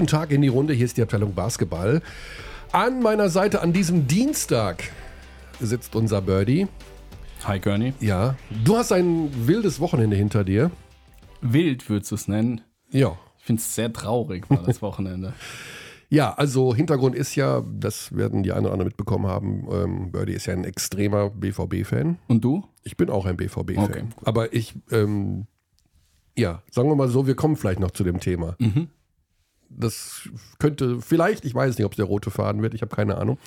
Guten Tag in die Runde, hier ist die Abteilung Basketball. An meiner Seite an diesem Dienstag sitzt unser Birdie. Hi Gurney. Ja, du hast ein wildes Wochenende hinter dir. Wild würdest du es nennen. Ja. Ich finde es sehr traurig, war das Wochenende. Ja, also Hintergrund ist ja, das werden die einen oder anderen mitbekommen haben, ähm, Birdie ist ja ein extremer BVB-Fan. Und du? Ich bin auch ein BVB-Fan. Okay. Aber ich, ähm, ja, sagen wir mal so, wir kommen vielleicht noch zu dem Thema. Mhm. Das könnte vielleicht, ich weiß nicht, ob es der rote Faden wird, ich habe keine Ahnung.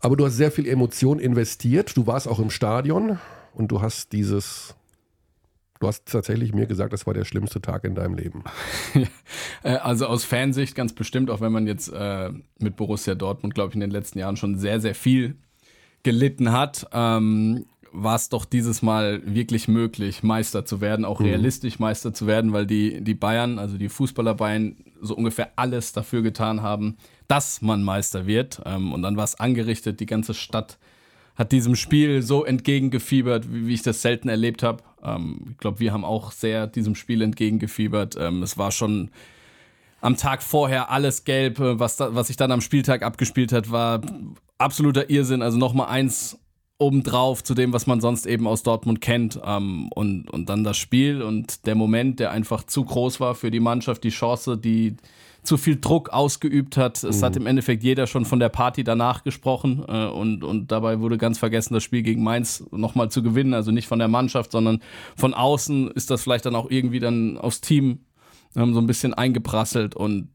Aber du hast sehr viel Emotion investiert. Du warst auch im Stadion und du hast dieses. Du hast tatsächlich mir gesagt, das war der schlimmste Tag in deinem Leben. Äh, Also aus Fansicht ganz bestimmt, auch wenn man jetzt äh, mit Borussia Dortmund, glaube ich, in den letzten Jahren schon sehr, sehr viel gelitten hat, ähm, war es doch dieses Mal wirklich möglich, Meister zu werden, auch realistisch Meister zu werden, weil die, die Bayern, also die Fußballer Bayern, so ungefähr alles dafür getan haben, dass man Meister wird. Ähm, und dann war es angerichtet, die ganze Stadt hat diesem Spiel so entgegengefiebert, wie, wie ich das selten erlebt habe. Ähm, ich glaube, wir haben auch sehr diesem Spiel entgegengefiebert. Ähm, es war schon am Tag vorher alles gelb. Äh, Was, da, was sich dann am Spieltag abgespielt hat, war absoluter Irrsinn. Also nochmal eins obendrauf zu dem, was man sonst eben aus Dortmund kennt. Ähm, und, und dann das Spiel und der Moment, der einfach zu groß war für die Mannschaft, die Chance, die zu viel Druck ausgeübt hat. Es hat im Endeffekt jeder schon von der Party danach gesprochen äh, und, und dabei wurde ganz vergessen, das Spiel gegen Mainz nochmal zu gewinnen. Also nicht von der Mannschaft, sondern von außen ist das vielleicht dann auch irgendwie dann aufs Team ähm, so ein bisschen eingeprasselt und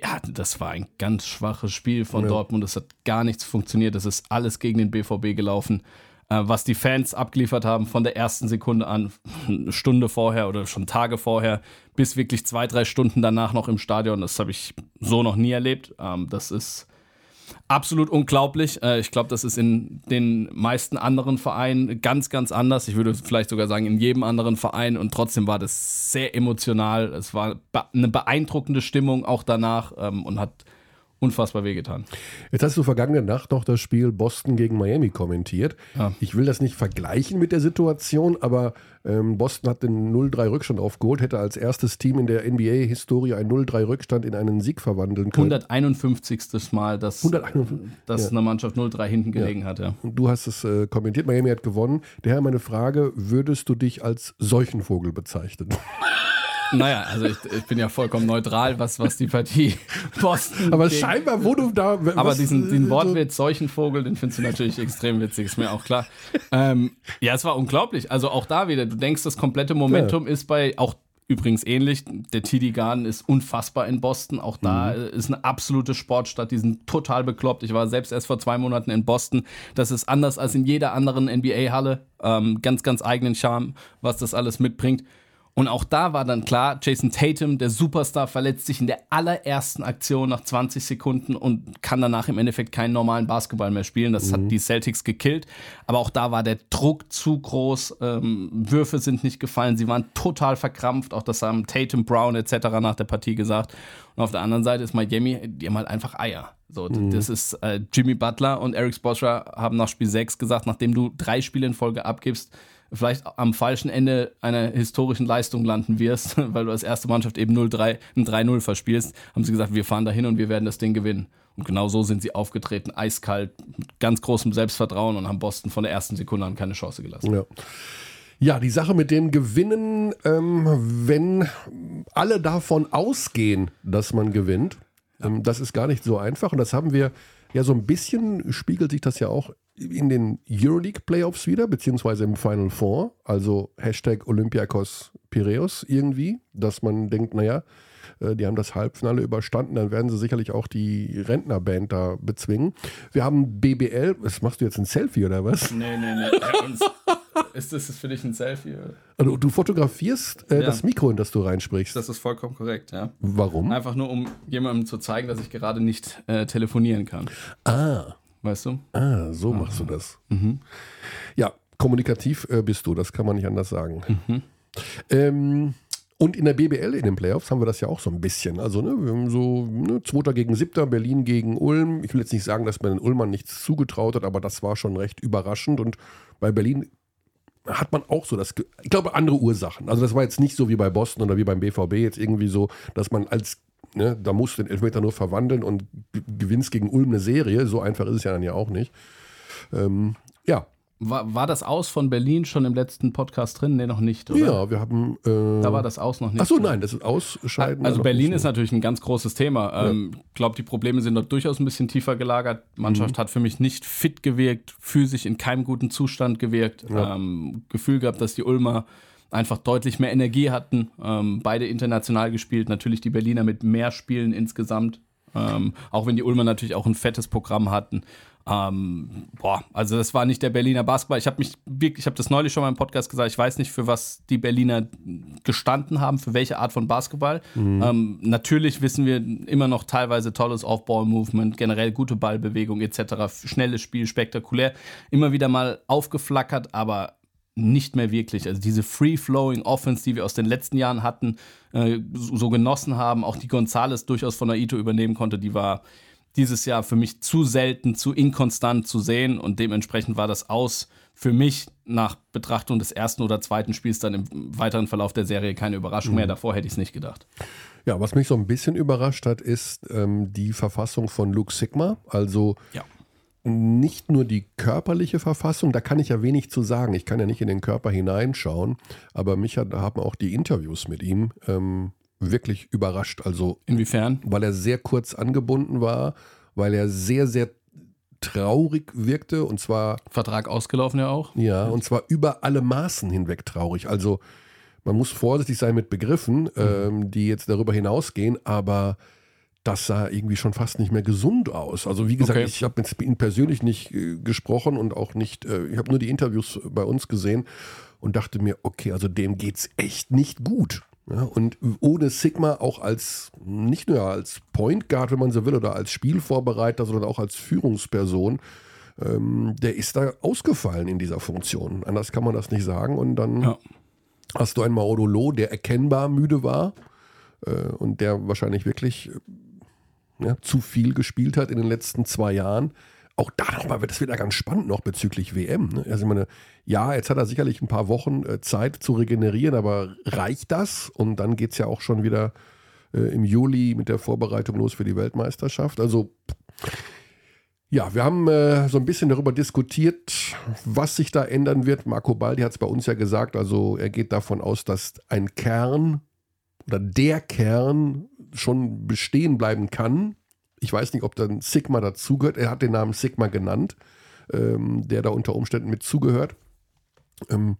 ja, das war ein ganz schwaches Spiel von Ja. Dortmund. Es hat gar nichts funktioniert. Es ist alles gegen den BVB gelaufen. Äh, was die Fans abgeliefert haben von der ersten Sekunde an, eine Stunde vorher oder schon Tage vorher, bis wirklich zwei, drei Stunden danach noch im Stadion, das habe ich so noch nie erlebt. Ähm, das ist absolut unglaublich. Äh, ich glaube, das ist in den meisten anderen Vereinen ganz, ganz anders. Ich würde vielleicht sogar sagen, in jedem anderen Verein. Und trotzdem war das sehr emotional. Es war eine beeindruckende Stimmung auch danach ähm, und hat unfassbar wehgetan. Jetzt hast du vergangene Nacht noch das Spiel Boston gegen Miami kommentiert. Ja. Ich will das nicht vergleichen mit der Situation, aber ähm, Boston hat den 0-3 Rückstand aufgeholt, hätte als erstes Team in der NBA-Historie einen 0-3 Rückstand in einen Sieg verwandeln können. 151. Mal, dass, 151, dass ja. eine Mannschaft 0-3 hinten gelegen hat. Ja. Und du hast es äh, kommentiert, Miami hat gewonnen. Daher meine Frage, würdest du dich als Seuchenvogel bezeichnen? Naja, also ich, ich bin ja vollkommen neutral, was, was die Partie Boston. Aber scheinbar, wo du da... Aber was, diesen, äh, Wortwitz Seuchenvogel, den findest du natürlich extrem witzig, ist mir auch klar. Ähm, ja, es war unglaublich. Also auch da wieder, du denkst, das komplette Momentum ist bei, auch übrigens ähnlich, der TD Garden ist unfassbar in Boston. Auch da äh, ist eine absolute Sportstadt, die sind total bekloppt. Ich war selbst erst vor zwei Monaten in Boston. Das ist anders als in jeder anderen NBA-Halle. Ähm, ganz, ganz eigenen Charme, was das alles mitbringt. Und auch da war dann klar, Jason Tatum, der Superstar, verletzt sich in der allerersten Aktion nach 20 Sekunden und kann danach im Endeffekt keinen normalen Basketball mehr spielen. Das hat die Celtics gekillt. Aber auch da war der Druck zu groß. Ähm, Würfe sind nicht gefallen. Sie waren total verkrampft. Auch das haben Tatum, Brown etc. nach der Partie gesagt. Und auf der anderen Seite ist Miami, die haben halt einfach Eier. So, das ist äh, Jimmy Butler und Eric Spoelstra haben nach Spiel 6 gesagt, nachdem du drei Spiele in Folge abgibst, vielleicht am falschen Ende einer historischen Leistung landen wirst, weil du als erste Mannschaft eben 0-3, ein 3-0 verspielst, haben sie gesagt, wir fahren dahin und wir werden das Ding gewinnen. Und genau so sind sie aufgetreten, eiskalt, mit ganz großem Selbstvertrauen und haben Boston von der ersten Sekunde an keine Chance gelassen. Ja. Ja, die Sache mit dem Gewinnen, ähm, wenn alle davon ausgehen, dass man gewinnt, ähm, das ist gar nicht so einfach. Und das haben wir ja so ein bisschen, spiegelt sich das ja auch in den Euroleague Playoffs wieder, beziehungsweise im Final Four, also Hashtag Olympiakos Piraeus irgendwie, dass man denkt, naja, äh, die haben das Halbfinale überstanden, dann werden sie sicherlich auch die Rentnerband da bezwingen. Wir haben BBL, was machst du jetzt, ein Selfie oder was? Nee, nee, nee. Uns ist das für dich ein Selfie? Also du fotografierst äh, Ja. das Mikro, in das du reinsprichst. Das ist vollkommen korrekt, ja. Warum? Einfach nur, um jemandem zu zeigen, dass ich gerade nicht äh, telefonieren kann. Ah, Weißt du? ah, so machst du das. Ja, kommunikativ äh, bist du, das kann man nicht anders sagen. Ähm, und in der BBL, in den Playoffs, haben wir das ja auch so ein bisschen. Also, ne, wir haben so ne, Zweiter gegen Siebter, Berlin gegen Ulm. Ich will jetzt nicht sagen, dass man den Ulmern nichts zugetraut hat, aber das war schon recht überraschend. Und bei Berlin hat man auch so das, ich glaube, andere Ursachen. Also das war jetzt nicht so wie bei Boston oder wie beim BVB jetzt irgendwie so, dass man als ne, da musst du den Elfmeter nur verwandeln und gewinnst gegen Ulm eine Serie. So einfach ist es ja dann ja auch nicht. Ähm, ja, war, war das Aus von Berlin schon im letzten Podcast drin? Nee, noch nicht, oder? Ja, wir haben. Äh, da war das Aus noch nicht. Achso, nein, das ist Ausscheiden. Also Berlin ist natürlich ein ganz großes Thema. Ich ähm, glaube, die Probleme sind dort durchaus ein bisschen tiefer gelagert. Mannschaft mhm. hat für mich nicht fit gewirkt, physisch in keinem guten Zustand gewirkt. Ja. Ähm, Gefühl gehabt, dass die Ulmer einfach deutlich mehr Energie hatten. Ähm, beide international gespielt. Natürlich die Berliner mit mehr Spielen insgesamt. Ähm, auch wenn die Ulmer natürlich auch ein fettes Programm hatten. Ähm, boah, also das war nicht der Berliner Basketball. Ich habe mich wirklich, ich habe das neulich schon mal im Podcast gesagt, ich weiß nicht, für was die Berliner gestanden haben, für welche Art von Basketball. Mhm. Ähm, natürlich wissen wir immer noch teilweise tolles Off-Ball-Movement, generell gute Ballbewegung etc., schnelles Spiel, spektakulär, immer wieder mal aufgeflackert, aber nicht mehr wirklich. Also diese Free-Flowing Offense, die wir aus den letzten Jahren hatten, äh, so, so genossen haben, auch die Gonzales durchaus von Aito übernehmen konnte, die war dieses Jahr für mich zu selten, zu inkonstant zu sehen und dementsprechend war das aus für mich nach Betrachtung des ersten oder zweiten Spiels dann im weiteren Verlauf der Serie keine Überraschung mhm. mehr. Davor hätte ich es nicht gedacht. Ja, was mich so ein bisschen überrascht hat, ist ähm, die Verfassung von Luke Sigma. Also ja. Nicht nur die körperliche Verfassung, da kann ich ja wenig zu sagen. Ich kann ja nicht in den Körper hineinschauen, aber mich hat, haben auch die Interviews mit ihm ähm, wirklich überrascht. Also inwiefern? Weil er sehr kurz angebunden war, weil er sehr, sehr traurig wirkte und zwar. Vertrag ausgelaufen ja auch. Ja, und zwar über alle Maßen hinweg traurig. Also man muss vorsichtig sein mit Begriffen, mhm. ähm, die jetzt darüber hinausgehen, aber das sah irgendwie schon fast nicht mehr gesund aus. Also wie gesagt, okay. ich habe mit ihm persönlich nicht äh, gesprochen und auch nicht, äh, ich habe nur die Interviews bei uns gesehen und dachte mir, okay, also dem geht's echt nicht gut. Ja, und ohne Sigma auch als, nicht nur als Point Guard, wenn man so will, oder als Spielvorbereiter, sondern auch als Führungsperson, ähm, der ist da ausgefallen in dieser Funktion. Anders kann man das nicht sagen. Und dann ja. hast du einen Maodolo, der erkennbar müde war äh, und der wahrscheinlich wirklich äh, ja, zu viel gespielt hat in den letzten zwei Jahren auch da nochmal wird es wieder ganz spannend noch bezüglich WM. Ne? Also ich meine, ja, jetzt hat er sicherlich ein paar Wochen äh, Zeit zu regenerieren, aber reicht das? Und dann geht es ja auch schon wieder äh, im Juli mit der Vorbereitung los für die Weltmeisterschaft. Also ja, wir haben äh, so ein bisschen darüber diskutiert, was sich da ändern wird. Marco Baldi hat es bei uns ja gesagt, also er geht davon aus, dass ein Kern oder der Kern schon bestehen bleiben kann ich weiß nicht, ob dann Sigma dazugehört. Er hat den Namen Sigma genannt, ähm, der da unter Umständen mit zugehört. Ähm,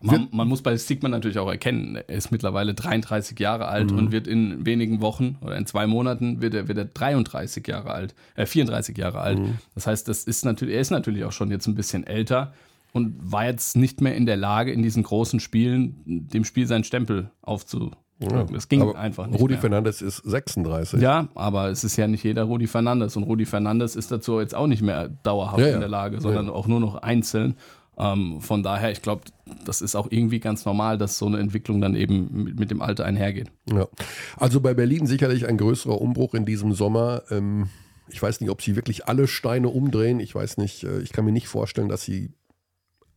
man, man, muss bei Sigma natürlich auch erkennen, er ist mittlerweile 33 Jahre alt mhm. und wird in wenigen Wochen oder in zwei Monaten wird er, wird er 33 Jahre alt, äh, 34 Jahre alt. Mhm. Das heißt, das ist natürlich, er ist natürlich auch schon jetzt ein bisschen älter und war jetzt nicht mehr in der Lage, in diesen großen Spielen dem Spiel seinen Stempel aufzu, ja, das ging einfach nicht. Rudi mehr. Fernandes ist 36. Ja, aber es ist ja nicht jeder Rudi Fernandes. Und Rudi Fernandes ist dazu jetzt auch nicht mehr dauerhaft ja, in der Lage, sondern ja. auch nur noch einzeln. Ähm, von daher, ich glaube, das ist auch irgendwie ganz normal, dass so eine Entwicklung dann eben mit, mit, dem Alter einhergeht. Ja. Also bei Berlin sicherlich ein größerer Umbruch in diesem Sommer. Ähm, ich weiß nicht, ob sie wirklich alle Steine umdrehen. Ich weiß nicht, äh, ich kann mir nicht vorstellen, dass sie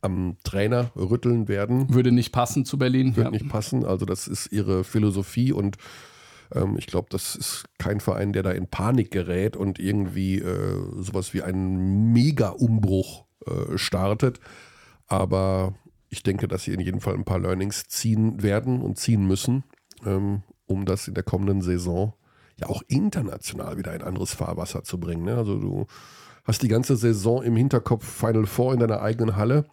am Trainer rütteln werden. Würde nicht passen zu Berlin. Würde ja. nicht passen. Also das ist ihre Philosophie und ähm, ich glaube, das ist kein Verein, der da in Panik gerät und irgendwie äh, sowas wie einen Mega-Umbruch äh, startet. Aber ich denke, dass sie in jedem Fall ein paar Learnings ziehen werden und ziehen müssen, ähm, um das in der kommenden Saison ja auch international wieder ein anderes Fahrwasser zu bringen. Ne? Also du hast die ganze Saison im Hinterkopf Final Four in deiner eigenen Halle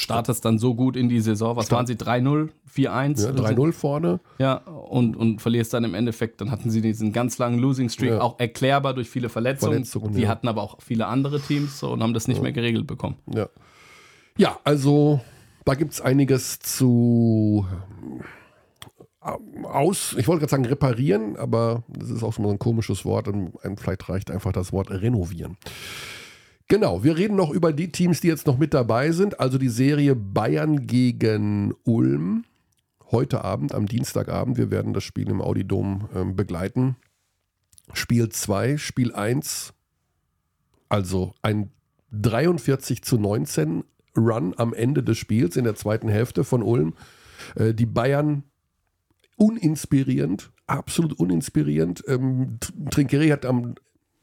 startest dann so gut in die Saison. Was Start. waren sie? 3-0, 4-1? Ja, 3-0 vorne. Ja, und, und verlierst dann im Endeffekt. Dann hatten sie diesen ganz langen Losing Streak, ja. auch erklärbar durch viele Verletzungen. Verletzungen die ja. hatten aber auch viele andere Teams so, und haben das nicht mehr geregelt bekommen. Ja, ja also da gibt es einiges zu äh, aus, ich wollte gerade sagen reparieren, aber das ist auch so ein komisches Wort und vielleicht reicht einfach das Wort renovieren. Genau, wir reden noch über die Teams, die jetzt noch mit dabei sind. Also die Serie Bayern gegen Ulm. Heute Abend, am Dienstagabend. Wir werden das Spiel im Audidom äh, begleiten. Spiel 2, Spiel 1. Also ein 43 zu 19 Run am Ende des Spiels in der zweiten Hälfte von Ulm. Äh, die Bayern uninspirierend, absolut uninspirierend. Ähm, Trinkeri hat am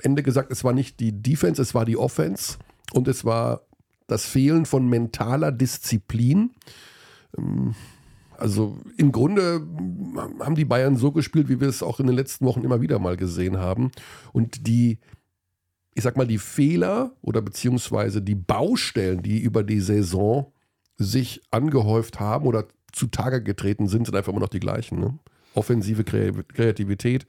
Ende gesagt, es war nicht die Defense, es war die Offense und es war das Fehlen von mentaler Disziplin. Ähm, also im Grunde haben die Bayern so gespielt, wie wir es auch in den letzten Wochen immer wieder mal gesehen haben. Und die, ich sag mal, die Fehler oder beziehungsweise die Baustellen, die über die Saison sich angehäuft haben oder zutage getreten sind, sind einfach immer noch die gleichen. Ne? Offensive Kreativität,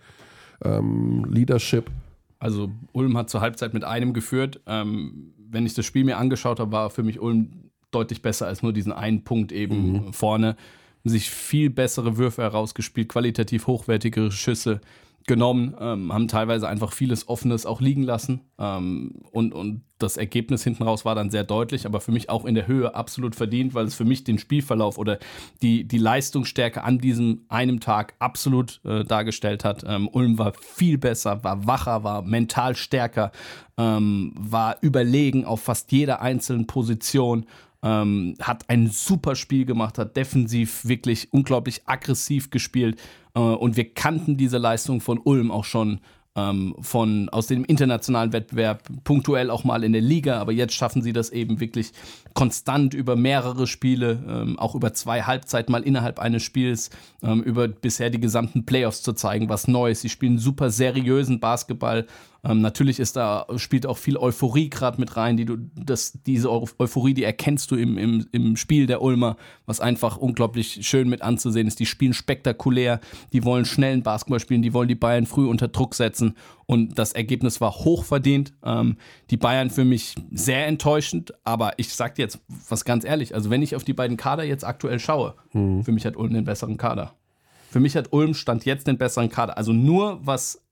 ähm, Leadership. Also Ulm hat zur Halbzeit mit einem geführt. Ähm, wenn ich das Spiel mir angeschaut habe, war für mich Ulm deutlich besser als nur diesen einen Punkt eben mhm. vorne sich viel bessere Würfe herausgespielt, qualitativ hochwertigere Schüsse genommen, ähm, haben teilweise einfach vieles Offenes auch liegen lassen. Ähm, und, und das Ergebnis hinten raus war dann sehr deutlich, aber für mich auch in der Höhe absolut verdient, weil es für mich den Spielverlauf oder die, die Leistungsstärke an diesem einem Tag absolut äh, dargestellt hat. Ähm, Ulm war viel besser, war wacher, war mental stärker, ähm, war überlegen auf fast jeder einzelnen Position ähm, hat ein super Spiel gemacht, hat defensiv wirklich unglaublich aggressiv gespielt äh, und wir kannten diese Leistung von Ulm auch schon ähm, von, aus dem internationalen Wettbewerb, punktuell auch mal in der Liga, aber jetzt schaffen sie das eben wirklich konstant über mehrere Spiele, ähm, auch über zwei Halbzeiten mal innerhalb eines Spiels, ähm, über bisher die gesamten Playoffs zu zeigen, was Neues. Sie spielen super seriösen Basketball, ähm, natürlich ist da, spielt auch viel Euphorie gerade mit rein, die du, das, diese Euphorie, die erkennst du im, im, im Spiel der Ulmer, was einfach unglaublich schön mit anzusehen ist. Die spielen spektakulär, die wollen schnellen Basketball spielen, die wollen die Bayern früh unter Druck setzen und das Ergebnis war hochverdient. Ähm, die Bayern für mich sehr enttäuschend, aber ich sag dir jetzt was ganz ehrlich, also wenn ich auf die beiden Kader jetzt aktuell schaue, mhm. für mich hat Ulm den besseren Kader. Für mich hat Ulm Stand jetzt den besseren Kader. Also nur was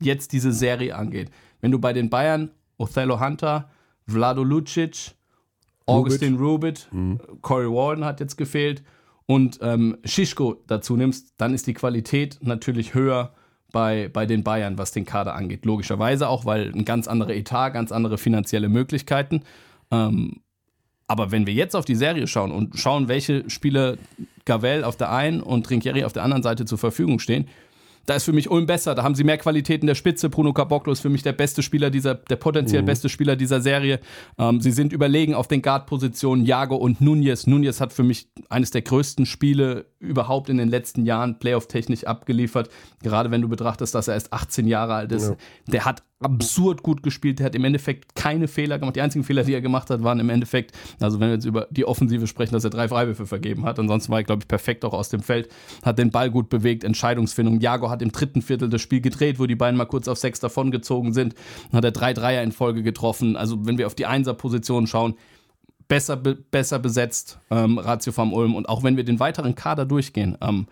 jetzt diese Serie angeht. Wenn du bei den Bayern Othello Hunter, Vlado Lucic, Augustin Rubit, mhm. Corey Walden hat jetzt gefehlt und ähm, Shishko dazu nimmst, dann ist die Qualität natürlich höher bei, bei den Bayern, was den Kader angeht. Logischerweise auch, weil ein ganz anderer Etat, ganz andere finanzielle Möglichkeiten. Ähm, aber wenn wir jetzt auf die Serie schauen und schauen, welche Spieler Gavel auf der einen und Trinkieri auf der anderen Seite zur Verfügung stehen, da ist für mich Ulm besser. Da haben sie mehr Qualität in der Spitze. Bruno Caboclo ist für mich der beste Spieler dieser, der potenziell mhm. beste Spieler dieser Serie. Ähm, sie sind überlegen auf den Guard-Positionen Jago und Nunez. Nunez hat für mich eines der größten Spiele überhaupt in den letzten Jahren playoff-technisch abgeliefert. Gerade wenn du betrachtest, dass er erst 18 Jahre alt ist. Ja. Der hat absurd gut gespielt. Der hat im Endeffekt keine Fehler gemacht. Die einzigen Fehler, die er gemacht hat, waren im Endeffekt, also wenn wir jetzt über die Offensive sprechen, dass er drei Freiwürfe vergeben hat. Ansonsten war er, glaube ich, perfekt auch aus dem Feld. Hat den Ball gut bewegt, Entscheidungsfindung. Jago hat im dritten Viertel das Spiel gedreht, wo die beiden mal kurz auf sechs davongezogen sind. Dann hat er drei Dreier in Folge getroffen. Also wenn wir auf die Einser-Position schauen, besser, be besser besetzt, ähm, Ratio vom Ulm. Und auch wenn wir den weiteren Kader durchgehen, ähm,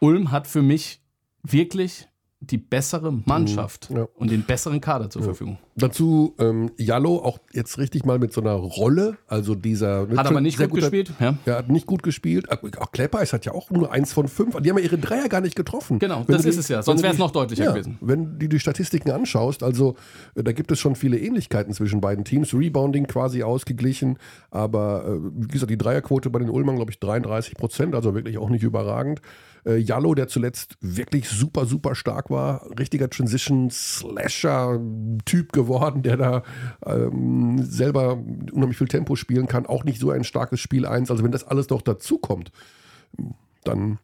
Ulm hat für mich wirklich die bessere Mannschaft mhm, ja. und den besseren Kader zur ja. Verfügung. Dazu ähm, Jallo auch jetzt richtig mal mit so einer Rolle, also dieser. Hat aber nicht gut guter, gespielt. Ja. Er hat nicht gut gespielt. Auch Kleppeis hat ja auch nur eins von fünf. Die haben ja ihre Dreier gar nicht getroffen. Genau, wenn das ist die, es ja. Sonst wäre es noch deutlicher ja, gewesen. Wenn du die Statistiken anschaust, also äh, da gibt es schon viele Ähnlichkeiten zwischen beiden Teams. Rebounding quasi ausgeglichen, aber äh, wie gesagt, die Dreierquote bei den Ulmern, glaube ich, 33 Prozent, also wirklich auch nicht überragend. Äh, Jallo, der zuletzt wirklich super, super stark war, richtiger Transition-Slasher-Typ geworden, der da ähm, selber unheimlich viel Tempo spielen kann. Auch nicht so ein starkes Spiel 1. Also wenn das alles noch dazukommt, dann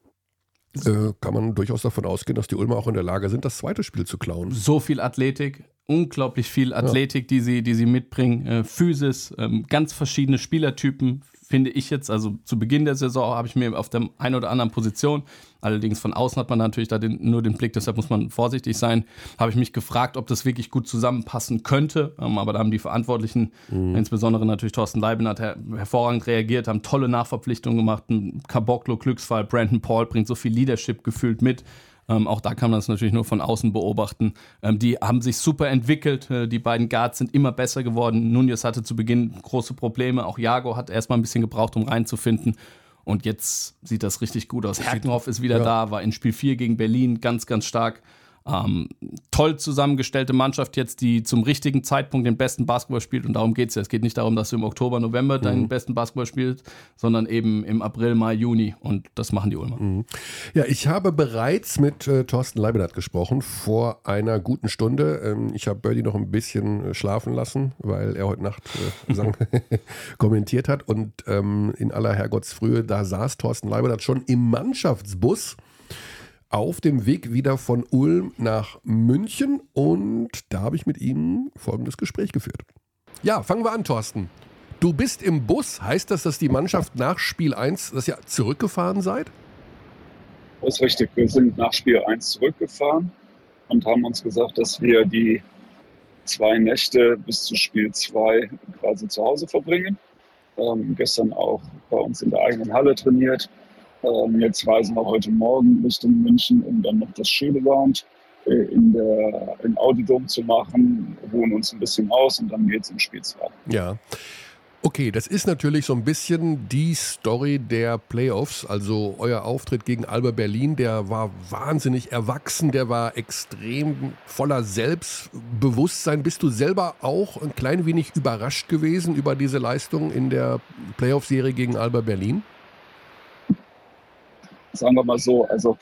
äh, kann man durchaus davon ausgehen, dass die Ulmer auch in der Lage sind, das zweite Spiel zu klauen. So viel Athletik, unglaublich viel Athletik, ja. die, sie, die sie mitbringen, äh, Physis, ähm, ganz verschiedene Spielertypen, finde ich jetzt, also zu Beginn der Saison habe ich mir auf der einen oder anderen Position, allerdings von außen hat man natürlich da den, nur den Blick, deshalb muss man vorsichtig sein, habe ich mich gefragt, ob das wirklich gut zusammenpassen könnte. Ähm, aber da haben die Verantwortlichen, mhm. insbesondere natürlich Thorsten Leiben, hat her hervorragend reagiert, haben tolle Nachverpflichtungen gemacht. Ein Caboclo, Glücksfall, Brandon Paul bringt so viel Leadership gefühlt mit. Ähm, auch da kann man das natürlich nur von außen beobachten. Ähm, die haben sich super entwickelt. Äh, die beiden Guards sind immer besser geworden. Nunez hatte zu Beginn große Probleme. Auch Jago hat erstmal ein bisschen gebraucht, um reinzufinden. Und jetzt sieht das richtig gut aus. Herkenhoff ist wieder ja. da, war in Spiel 4 gegen Berlin ganz, ganz stark. Ähm, toll zusammengestellte Mannschaft jetzt, die zum richtigen Zeitpunkt den besten Basketball spielt und darum geht es ja. Es geht nicht darum, dass du im Oktober, November deinen mhm. besten Basketball spielst, sondern eben im April, Mai, Juni und das machen die Ulmer. Mhm. Ja, ich habe bereits mit äh, Thorsten Leibniz gesprochen vor einer guten Stunde. Ähm, ich habe Birdie noch ein bisschen äh, schlafen lassen, weil er heute Nacht äh, kommentiert hat und ähm, in aller Herrgottsfrühe, da saß Thorsten Leibniz schon im Mannschaftsbus auf dem Weg wieder von Ulm nach München und da habe ich mit ihm folgendes Gespräch geführt. Ja, fangen wir an, Thorsten. Du bist im Bus. Heißt das, dass die Mannschaft nach Spiel 1 das ja zurückgefahren seid? Das ist richtig. Wir sind nach Spiel 1 zurückgefahren und haben uns gesagt, dass wir die zwei Nächte bis zu Spiel 2 quasi zu Hause verbringen. Ähm, gestern auch bei uns in der eigenen Halle trainiert ähm, jetzt reisen wir heute Morgen Richtung München, um dann noch das Schöneland äh, in der, im Audidom zu machen, ruhen uns ein bisschen aus und dann geht es ins Spiel 2. Ja. Okay, das ist natürlich so ein bisschen die Story der Playoffs. Also euer Auftritt gegen Alba Berlin, der war wahnsinnig erwachsen, der war extrem voller Selbstbewusstsein. Bist du selber auch ein klein wenig überrascht gewesen über diese Leistung in der Playoff-Serie gegen Alba Berlin? Sagen wir mal so, also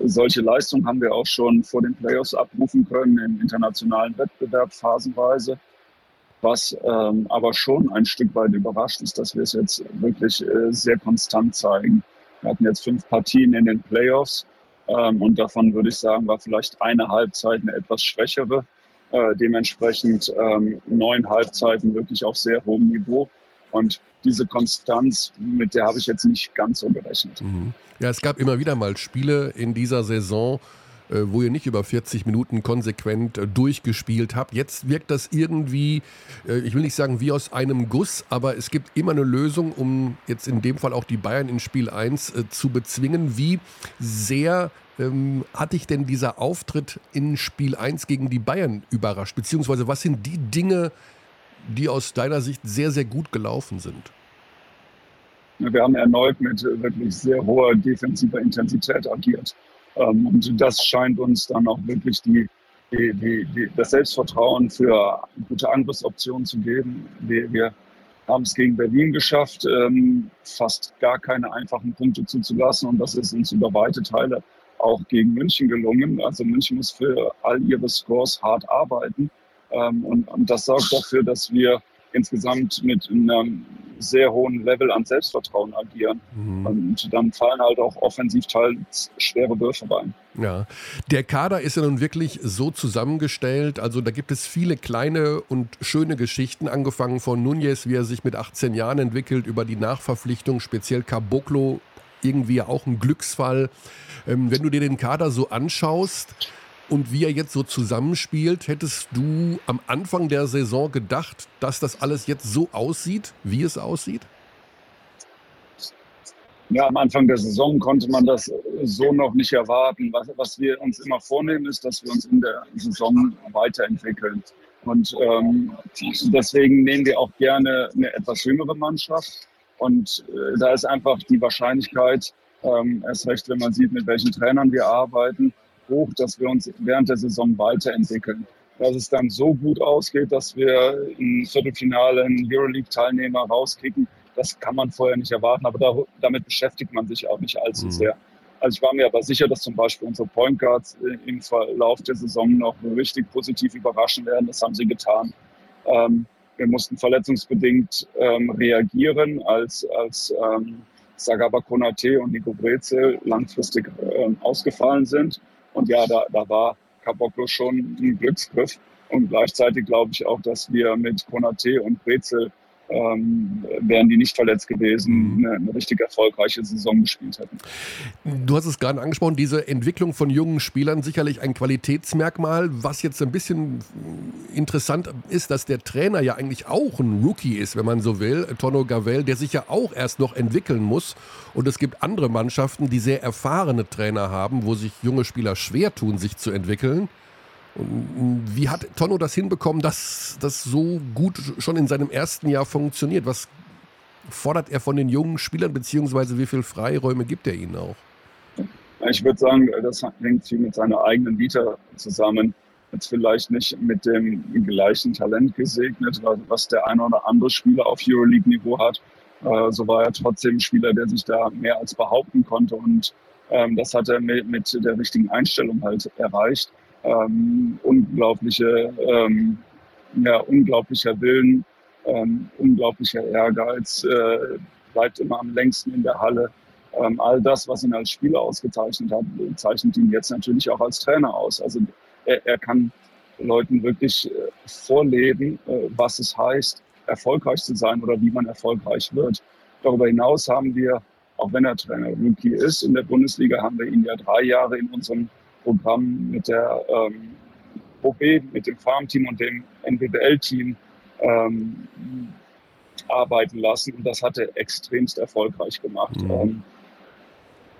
solche Leistungen haben wir auch schon vor den Playoffs abrufen können im internationalen Wettbewerb phasenweise. Was ähm, aber schon ein Stück weit überrascht ist, dass wir es jetzt wirklich äh, sehr konstant zeigen. Wir hatten jetzt fünf Partien in den Playoffs ähm, und davon würde ich sagen, war vielleicht eine Halbzeit eine etwas schwächere. Äh, dementsprechend ähm, neun Halbzeiten wirklich auf sehr hohem Niveau. Und diese Konstanz, mit der habe ich jetzt nicht ganz so gerechnet. Mhm. Ja, es gab immer wieder mal Spiele in dieser Saison, äh, wo ihr nicht über 40 Minuten konsequent äh, durchgespielt habt. Jetzt wirkt das irgendwie, äh, ich will nicht sagen wie aus einem Guss, aber es gibt immer eine Lösung, um jetzt in dem Fall auch die Bayern in Spiel 1 zu bezwingen. Wie sehr ähm, hat dich denn dieser Auftritt in Spiel 1 gegen die Bayern überrascht? Beziehungsweise was sind die Dinge, die aus deiner Sicht sehr, sehr gut gelaufen sind? Wir haben erneut mit wirklich sehr hoher defensiver Intensität agiert. Ähm, und das scheint uns dann auch wirklich die, die, die, das Selbstvertrauen für gute Angriffsoptionen zu geben. Wir, wir haben es gegen Berlin geschafft, ähm, fast gar keine einfachen Punkte zuzulassen. Und das ist uns über weite Teile auch gegen München gelungen. Also München muss für all ihre Scores hart arbeiten. Ähm, und, und das sorgt dafür, dass wir insgesamt mit einem sehr hohen Level an Selbstvertrauen agieren. Mhm. Und dann fallen halt auch offensiv teils schwere Würfe rein. Ja, der Kader ist ja nun wirklich so zusammengestellt. Also da gibt es viele kleine und schöne Geschichten, angefangen von Nunez, wie er sich mit 18 Jahren entwickelt, über die Nachverpflichtung, speziell Caboclo, irgendwie auch ein Glücksfall. Ähm, wenn du dir den Kader so anschaust, und wie er jetzt so zusammenspielt, hättest du am Anfang der Saison gedacht, dass das alles jetzt so aussieht, wie es aussieht? Ja, am Anfang der Saison konnte man das so noch nicht erwarten. Was, was wir uns immer vornehmen, ist, dass wir uns in der Saison weiterentwickeln. Und ähm, deswegen nehmen wir auch gerne eine etwas jüngere Mannschaft. Und äh, da ist einfach die Wahrscheinlichkeit, ähm, erst recht, wenn man sieht, mit welchen Trainern wir arbeiten, hoch, dass wir uns während der Saison weiterentwickeln. Dass es dann so gut ausgeht, dass wir im Viertelfinale einen Euroleague-Teilnehmer rauskicken, das kann man vorher nicht erwarten, aber da, damit beschäftigt man sich auch nicht allzu mhm. sehr. Also ich war mir aber sicher, dass zum Beispiel unsere Point Guards im Verlauf der Saison noch richtig positiv überraschen werden. Das haben sie getan. Ähm, wir mussten verletzungsbedingt ähm, reagieren, als, als ähm, Sagaba Konate und Nico Brezel langfristig ähm, ausgefallen sind. Und ja, da, da war Caboclo schon ein Glücksgriff. Und gleichzeitig glaube ich auch, dass wir mit Konate und Brezel ähm, wären die nicht verletzt gewesen, mhm. eine, eine, richtig erfolgreiche Saison gespielt hätten. Du hast es gerade angesprochen, diese Entwicklung von jungen Spielern sicherlich ein Qualitätsmerkmal. Was jetzt ein bisschen interessant ist, dass der Trainer ja eigentlich auch ein Rookie ist, wenn man so will, Tono Gavel, der sich ja auch erst noch entwickeln muss. Und es gibt andere Mannschaften, die sehr erfahrene Trainer haben, wo sich junge Spieler schwer tun, sich zu entwickeln. Wie hat Tonno das hinbekommen, dass das so gut schon in seinem ersten Jahr funktioniert? Was fordert er von den jungen Spielern, beziehungsweise wie viele Freiräume gibt er ihnen auch? Ich würde sagen, das hängt viel mit seiner eigenen Vita zusammen. Jetzt vielleicht nicht mit dem gleichen Talent gesegnet, was der eine oder andere Spieler auf Euroleague-Niveau hat. Äh, so war er trotzdem ein Spieler, der sich da mehr als behaupten konnte. Und ähm, das hat er mit, mit der richtigen Einstellung halt erreicht. Ähm, unglaubliche, ähm, ja, unglaublicher Willen, ähm, unglaublicher Ehrgeiz, äh, bleibt immer am längsten in der Halle. Ähm, all das, was ihn als Spieler ausgezeichnet hat, zeichnet ihn jetzt natürlich auch als Trainer aus. Also er, er kann Leuten wirklich äh, vorleben, äh, was es heißt, erfolgreich zu sein oder wie man erfolgreich wird. Darüber hinaus haben wir, auch wenn er Trainer Rookie ist, in der Bundesliga haben wir ihn ja drei Jahre in unserem Programm mit der ähm, OB, mit dem Farmteam und dem NWBL-Team ähm, arbeiten lassen. Und das hat er extremst erfolgreich gemacht. Mhm. Ähm,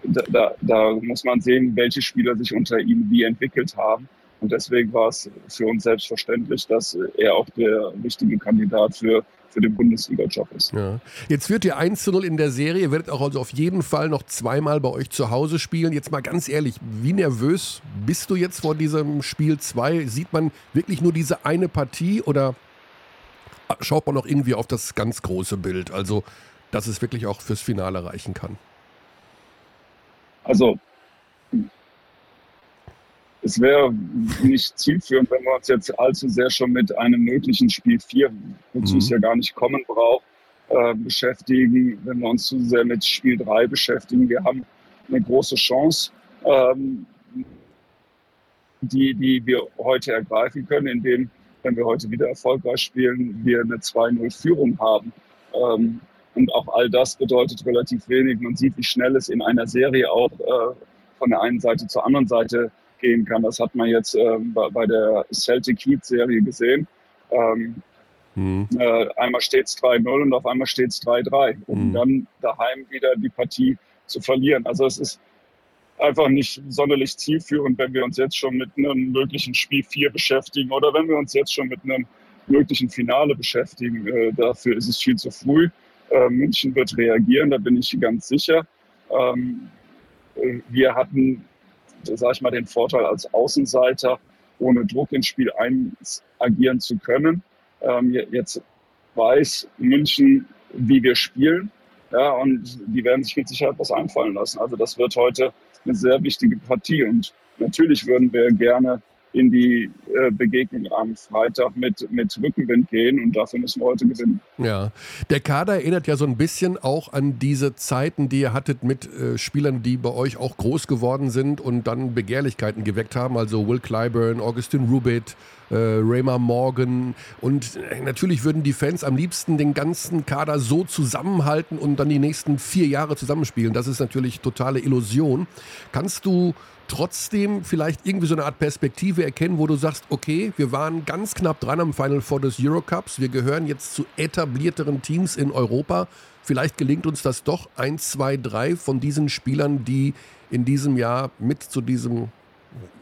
da, da, da, muss man sehen, welche Spieler sich unter ihm wie entwickelt haben. Und deswegen war es für uns selbstverständlich, dass er auch der richtige Kandidat für, für den Bundesliga-Job ist. Ja. Jetzt führt ihr 1 zu 0 in der Serie. Ihr werdet auch also auf jeden Fall noch zweimal bei euch zu Hause spielen. Jetzt mal ganz ehrlich, wie nervös bist du jetzt vor diesem Spiel 2? Sieht man wirklich nur diese eine Partie oder schaut man noch irgendwie auf das ganz große Bild? Also, dass es wirklich auch fürs Finale reichen kann. Also es wäre nicht zielführend, wenn wir uns jetzt allzu sehr schon mit einem möglichen Spiel 4, wozu mhm. es ja gar nicht kommen braucht, äh, beschäftigen, wenn wir uns zu sehr mit Spiel 3 beschäftigen. Wir haben eine große Chance, ähm, die, die wir heute ergreifen können, indem, wenn wir heute wieder erfolgreich spielen, wir eine 2-0-Führung haben. Ähm, und auch all das bedeutet relativ wenig. Man sieht, wie schnell es in einer Serie auch äh, von der einen Seite zur anderen Seite gehen kann. Das hat man jetzt ähm, bei, der Celtic Heat Serie gesehen. Ähm, mhm. äh, einmal steht es 3-0 und auf einmal steht es 3-3, um mhm. dann daheim wieder die Partie zu verlieren. Also es ist einfach nicht sonderlich zielführend, wenn wir uns jetzt schon mit einem möglichen Spiel 4 beschäftigen oder wenn wir uns jetzt schon mit einem möglichen Finale beschäftigen. Äh, dafür ist es viel zu früh. Äh, München wird reagieren, da bin ich ganz sicher. Ähm, äh, wir hatten, sage ich mal, den Vorteil als Außenseiter, ohne Druck ins Spiel agieren zu können. Ähm, jetzt weiß München, wie wir spielen. Ja, und die werden sich mit Sicherheit was einfallen lassen. Also das wird heute eine sehr wichtige Partie. Und natürlich würden wir gerne in die äh, Begegnung am Freitag mit, mit Rückenwind gehen und dafür müssen wir heute gewinnen. Ja, der Kader erinnert ja so ein bisschen auch an diese Zeiten, die ihr hattet mit äh, Spielern, die bei euch auch groß geworden sind und dann Begehrlichkeiten geweckt haben, also Will Clyburn, Augustin Rubit, äh, Raymar Morgan und äh, natürlich würden die Fans am liebsten den ganzen Kader so zusammenhalten und dann die nächsten vier Jahre zusammenspielen. Das ist natürlich totale Illusion. Kannst du trotzdem vielleicht irgendwie so eine Art Perspektive erkennen, wo du sagst, okay, wir waren ganz knapp dran am Final Four des Eurocups, wir gehören jetzt zu etablierteren Teams in Europa. Vielleicht gelingt uns das doch, eins, zwei, drei von diesen Spielern, die in diesem Jahr mit zu diesem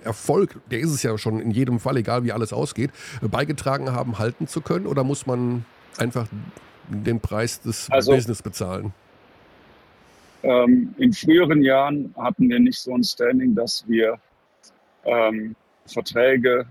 Erfolg, der ist es ja schon in jedem Fall, egal wie alles ausgeht, beigetragen haben, halten zu können? Oder muss man einfach den Preis des also, Business bezahlen? Ähm, in früheren Jahren hatten wir nicht so ein Standing, dass wir ähm, Verträge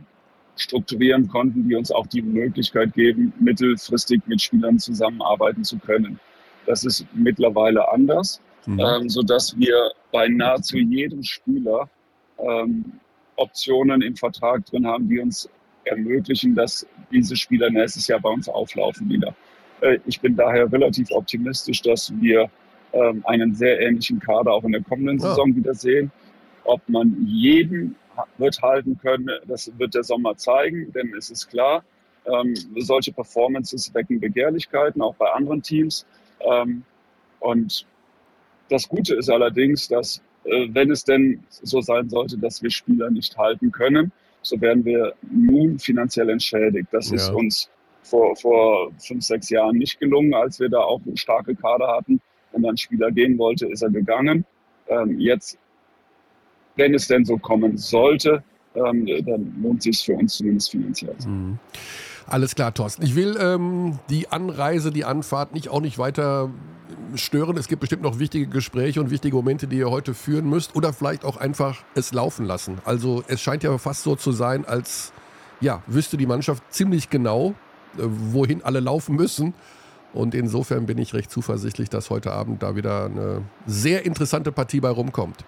strukturieren konnten, die uns auch die Möglichkeit geben, mittelfristig mit Spielern zusammenarbeiten zu können. Das ist mittlerweile anders, mhm. ähm, sodass wir bei nahezu jedem Spieler ähm, Optionen im Vertrag drin haben, die uns ermöglichen, dass diese Spieler nächstes Jahr bei uns auflaufen wieder. Äh, ich bin daher relativ optimistisch, dass wir ähm, einen sehr ähnlichen Kader auch in der kommenden ja. Saison wieder sehen. Ob man jeden wird halten können, das wird der Sommer zeigen, denn es ist klar, ähm, solche Performances wecken Begehrlichkeiten, auch bei anderen Teams. Ähm, und das Gute ist allerdings, dass äh, wenn es denn so sein sollte, dass wir Spieler nicht halten können, so werden wir nun finanziell entschädigt. Das ja. ist uns vor, vor fünf, sechs Jahren nicht gelungen, als wir da auch starke Kader hatten. Wenn ein Spieler gehen wollte, ist er gegangen. Ähm, jetzt, wenn es denn so kommen sollte, ähm, dann lohnt sich für uns zumindest finanziell. Mhm. Alles klar, Thorsten. Ich will ähm, die Anreise, die Anfahrt nicht auch nicht weiter stören. Es gibt bestimmt noch wichtige Gespräche und wichtige Momente, die ihr heute führen müsst. Oder vielleicht auch einfach es laufen lassen. Also es scheint ja fast so zu sein, als ja, wüsste die Mannschaft ziemlich genau, äh, wohin alle laufen müssen. Und insofern bin ich recht zuversichtlich, dass heute Abend da wieder eine sehr interessante Partie bei rumkommt.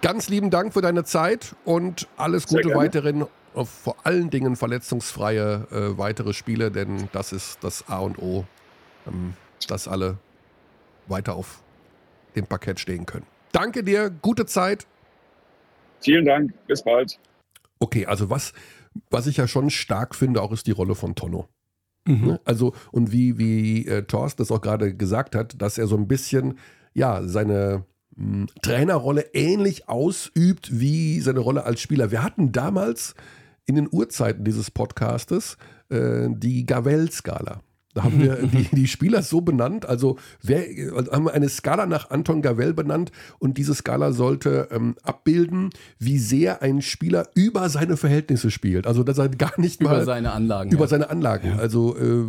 Ganz lieben Dank für deine Zeit und alles Gute weiterhin. Vor allen Dingen verletzungsfreie äh, weitere Spiele, denn das ist das A und O, ähm, dass alle weiter auf dem Parkett stehen können. Danke dir, gute Zeit. Vielen Dank, bis bald. Okay, also was, was ich ja schon stark finde, auch ist die Rolle von Tonno. Mhm. Ne? Also, und wie, wie äh, Thorst das auch gerade gesagt hat, dass er so ein bisschen, ja, seine mh, hm, Trainerrolle ähnlich ausübt wie seine Rolle als Spieler. Wir hatten damals in den Urzeiten dieses Podcastes äh, die Gavel-Skala. Da haben wir die, die, Spieler so benannt, also, wer, also haben wir eine Skala nach Anton Gavel benannt und diese Skala sollte ähm, abbilden, wie sehr ein Spieler über seine Verhältnisse spielt. Also dass er gar nicht mal über seine Anlagen. Über ja. seine Anlagen. Ja. Also äh,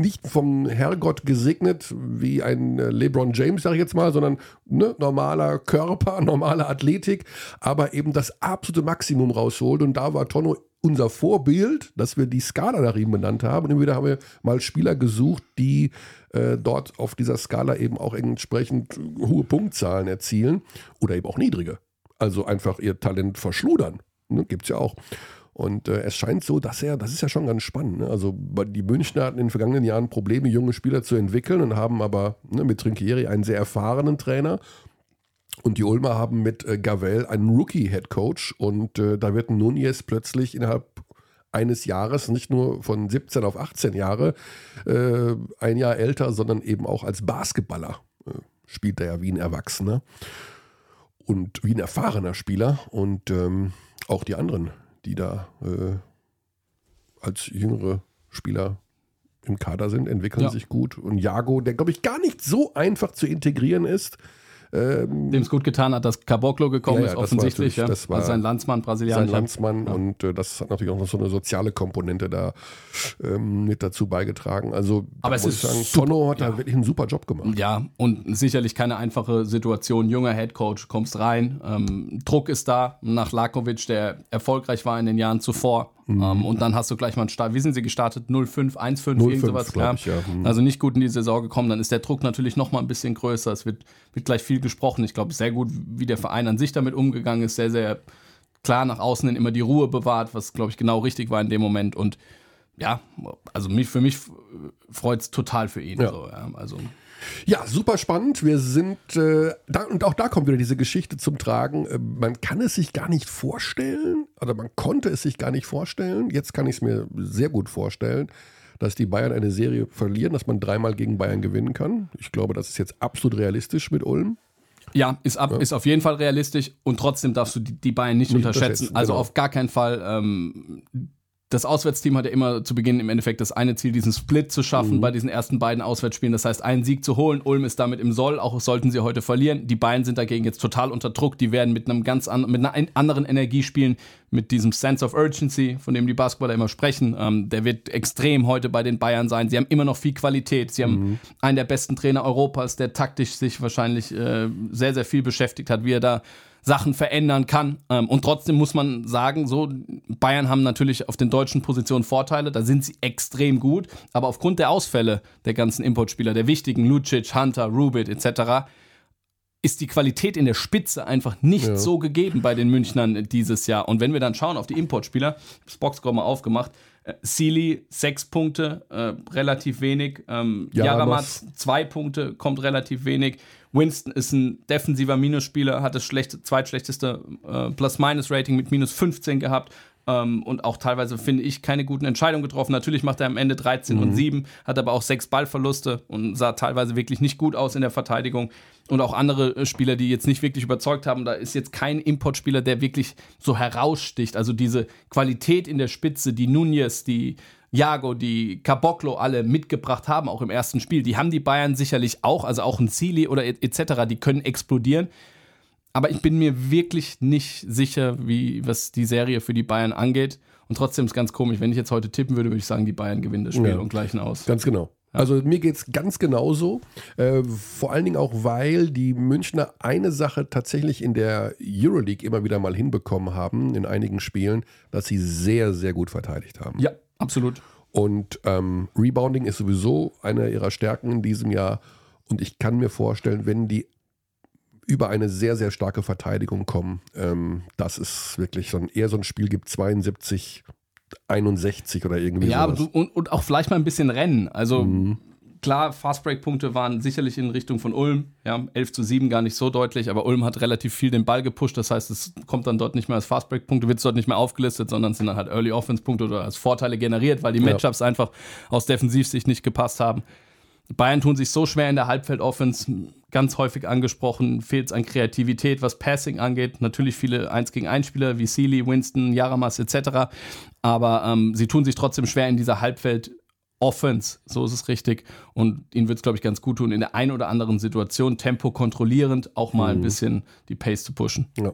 nicht vom Herrgott gesegnet wie ein äh, LeBron James, sag ich jetzt mal, sondern ne, normaler Körper, normale Athletik, aber eben das absolute Maximum rausholt. Und da war Tonno unser Vorbild, dass wir die Skala nach ihm benannt haben. Und immer wieder haben wir mal Spieler gesucht, die äh, dort auf dieser Skala eben auch entsprechend hohe Punktzahlen erzielen oder eben auch niedrige. Also einfach ihr Talent verschludern. Ne? Gibt es ja auch. Und äh, es scheint so, dass er, das ist ja schon ganz spannend. Ne? Also die Münchner hatten in den vergangenen Jahren Probleme, junge Spieler zu entwickeln und haben aber ne, mit Trinkieri einen sehr erfahrenen Trainer. Und die Ulmer haben mit äh, Gavel einen Rookie-Head Coach und äh, da wird Nunez plötzlich innerhalb eines Jahres, nicht nur von 17 auf 18 Jahre, äh, ein Jahr älter, sondern eben auch als Basketballer äh, spielt er ja wie ein Erwachsener und wie ein erfahrener Spieler. Und ähm, auch die anderen, die da äh, als jüngere Spieler im Kader sind, entwickeln ja. sich gut. Und Jago, der glaube ich gar nicht so einfach zu integrieren ist, ähm, Dem es gut getan hat, dass Caboclo gekommen ja, ja, ist, offensichtlich. Das war, das war also sein Landsmann, Brasilianer. Sein Landsmann ja. und äh, das hat natürlich auch noch so eine soziale Komponente da ähm, mit dazu beigetragen. Also, aber es ist sagen, Tono hat da wirklich einen super Job gemacht. Ja, und sicherlich keine einfache Situation. Junger Headcoach, kommst rein, ähm, Druck ist da nach Lakovic, der erfolgreich war in den Jahren zuvor. Mhm. Um, und dann hast du gleich mal einen Start. Wie sind sie gestartet? 0-5, 1-5, irgend sowas. Ja. Ich, ja. Mhm. Also nicht gut in die Saison gekommen. Dann ist der Druck natürlich noch mal ein bisschen größer. Es wird, wird gleich viel gesprochen. Ich glaube, sehr gut, wie der Verein an sich damit umgegangen ist. Sehr, sehr klar nach außen hin immer die Ruhe bewahrt, was, glaube ich, genau richtig war in dem Moment. Und ja, also mich, für mich freut es total für ihn. Ja. So, ja. Also ja, super spannend. Wir sind, äh, da, und auch da kommt wieder diese Geschichte zum Tragen. Äh, man kann es sich gar nicht vorstellen, oder man konnte es sich gar nicht vorstellen. Jetzt kann ich es mir sehr gut vorstellen, dass die Bayern eine Serie verlieren, dass man dreimal gegen Bayern gewinnen kann. Ich glaube, das ist jetzt absolut realistisch mit Ulm. Ja, ist, ab, ja. ist auf jeden Fall realistisch und trotzdem darfst du die, die Bayern nicht, nicht unterschätzen. unterschätzen. Also genau. auf gar keinen Fall. Ähm, das Auswärtsteam hat ja immer zu Beginn im Endeffekt das eine Ziel, diesen Split zu schaffen mhm. bei diesen ersten beiden Auswärtsspielen. Das heißt, einen Sieg zu holen. Ulm ist damit im Soll, auch sollten sie heute verlieren. Die Bayern sind dagegen jetzt total unter Druck. Die werden mit einem ganz an, mit einer anderen Energie spielen, mit diesem Sense of Urgency, von dem die Basketballer immer sprechen. Ähm, der wird extrem heute bei den Bayern sein. Sie haben immer noch viel Qualität. Sie haben mhm. einen der besten Trainer Europas, der taktisch sich wahrscheinlich äh, sehr, sehr viel beschäftigt hat, wie er da Sachen verändern kann. Ähm, und trotzdem muss man sagen, so, Bayern haben natürlich auf den deutschen Positionen Vorteile, da sind sie extrem gut, aber aufgrund der Ausfälle der ganzen Importspieler, der wichtigen, Lucic, Hunter, Rubit etc., ist die Qualität in der Spitze einfach nicht ja. so gegeben bei den Münchnern dieses Jahr. Und wenn wir dann schauen auf die Importspieler, das Boxscore mal aufgemacht, äh, Sealy sechs Punkte, äh, relativ wenig. Ähm, Jaramatz zwei Punkte, kommt relativ wenig. Winston ist ein defensiver Minusspieler, hat das schlechte, zweitschlechteste äh, Plus-Minus-Rating mit minus 15 gehabt. Ähm, und auch teilweise, finde ich, keine guten Entscheidungen getroffen. Natürlich macht er am Ende 13 mhm. und 7, hat aber auch sechs Ballverluste und sah teilweise wirklich nicht gut aus in der Verteidigung. Und auch andere äh, Spieler, die jetzt nicht wirklich überzeugt haben. Da ist jetzt kein Importspieler, der wirklich so heraussticht. Also diese Qualität in der Spitze, die Nunez, die Jago, die Caboclo alle mitgebracht haben, auch im ersten Spiel, die haben die Bayern sicherlich auch, also auch ein Zili oder etc., die können explodieren. Aber ich bin mir wirklich nicht sicher, wie, was die Serie für die Bayern angeht. Und trotzdem ist es ganz komisch, wenn ich jetzt heute tippen würde, würde ich sagen, die Bayern gewinnen das Spiel ja, und gleichen aus. Ganz genau. Also mir geht es ganz genauso. Äh, vor allen Dingen auch, weil die Münchner eine Sache tatsächlich in der Euroleague immer wieder mal hinbekommen haben, in einigen Spielen, dass sie sehr, sehr gut verteidigt haben. Ja, absolut. Und ähm, Rebounding ist sowieso eine ihrer Stärken in diesem Jahr. Und ich kann mir vorstellen, wenn die über eine sehr, sehr starke Verteidigung kommen, ähm, dass es wirklich so ein, eher so ein Spiel gibt, 72, 61 oder irgendwie Ja, sowas. du, und, und auch vielleicht mal ein bisschen rennen. Also klar, Fastbreak-Punkte waren sicherlich in Richtung von Ulm. Ja, 11 zu 7 gar nicht so deutlich, aber Ulm hat relativ viel den Ball gepusht. Das heißt, es kommt dann dort nicht mehr als Fastbreak-Punkte, wird es dort nicht mehr aufgelistet, sondern es sind dann halt Early Offense-Punkte oder als Vorteile generiert, weil die Matchups einfach aus Defensivsicht nicht gepasst haben. Bayern tun sich so schwer in der Halbfeld-Offense, ganz häufig angesprochen, fehlt es an Kreativität, was Passing angeht. Natürlich viele 1 gegen 1 Spieler wie Sealy, Winston, Jaramas etc. Aber ähm, sie tun sich trotzdem schwer in dieser Halbfeld-Offense, so ist es richtig. Und ihnen wird es, glaube ich, ganz gut tun, in der einen oder anderen Situation Tempo kontrollierend auch mal ein bisschen die Pace zu pushen. Ja.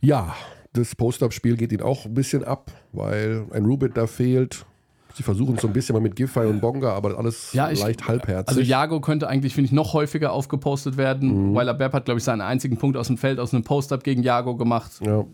ja, das Post-Up-Spiel geht ihnen auch ein bisschen ab, weil ein Rubit da fehlt. Sie versuchen es so ein bisschen mal mit Giffey und Bonga, aber alles Ja, ich- leicht halbherzig. Also Jago könnte eigentlich, finde ich, noch häufiger aufgepostet werden. Mhm. Weiler Bepp hat, glaube ich, seinen einzigen Punkt aus dem Feld aus einem Post-Up gegen Jago gemacht. ja.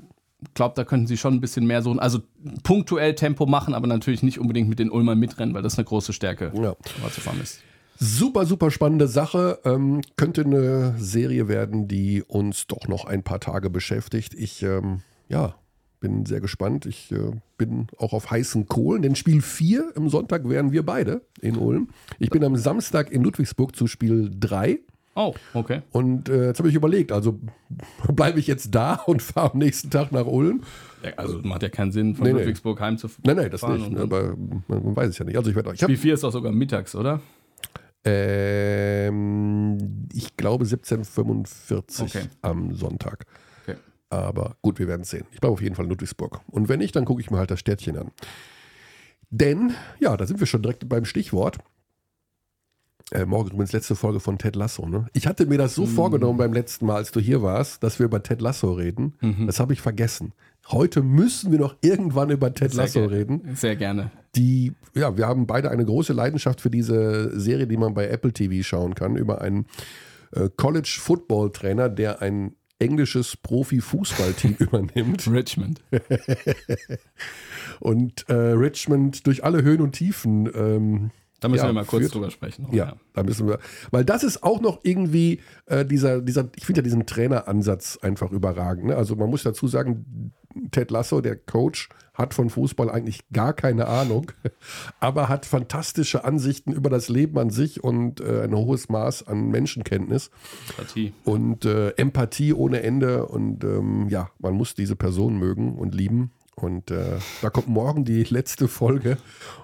Ich glaube, da könnten sie schon ein bisschen mehr suchen. Also punktuell Tempo machen, aber natürlich nicht unbedingt mit den Ulmern mitrennen, weil das eine große Stärke Ja. Ratiofarm ist. Super, super spannende Sache. Ähm, könnte eine Serie werden, die uns doch noch ein paar Tage beschäftigt. Ich, ähm, ja, bin sehr gespannt. Ich äh, bin auch auf heißen Kohlen, denn Spiel 4 im Sonntag wären wir beide in Ulm. Ich bin am Samstag in Ludwigsburg zu Spiel 3. Oh, okay. Und äh, jetzt habe ich überlegt, also bleibe ich jetzt da und fahre am nächsten Tag nach Ulm? Ja, also macht ja keinen Sinn, von Nee, nee. Ludwigsburg heim zu Nein, nein, das nicht. ne, aber man, weiß es ja nicht. Also ich werde, ich Spiel 4 ist doch sogar mittags, oder? Ähm, ich glaube 1745 Okay. am Sonntag. Okay. Aber gut, wir werden es sehen. Ich bleibe auf jeden Fall in Ludwigsburg. Und wenn nicht, dann gucke ich mir halt das Städtchen an. Denn, ja, da sind wir schon direkt beim Stichwort. Äh, morgen übrigens letzte Folge von Ted Lasso. Ne? Ich hatte mir das so Mhm. vorgenommen beim letzten Mal, als du hier warst, dass wir über Ted Lasso reden. Mhm. Das habe ich vergessen. Heute müssen wir noch irgendwann über Ted Lasso gerne. reden Sehr gerne. die, ja, wir haben beide eine große Leidenschaft für diese Serie, die man bei Apple TV schauen kann, über einen äh, College Football Trainer, der ein englisches Profi-Fußballteam übernimmt Richmond. und äh, Richmond durch alle Höhen und Tiefen. Ähm, Da müssen Ja, wir mal kurz führt- drüber sprechen. ja, da müssen wir, weil das ist auch noch irgendwie äh, dieser, dieser, ich finde ja diesen Traineransatz einfach überragend. Ne? Also man muss dazu sagen, Ted Lasso, der Coach, hat von Fußball eigentlich gar keine Ahnung, aber hat fantastische Ansichten über das Leben an sich und äh, ein hohes Maß an Menschenkenntnis Partie. und äh, Empathie ohne Ende. Und ähm, ja, man muss diese Person mögen und lieben. Und äh, da kommt morgen die letzte Folge.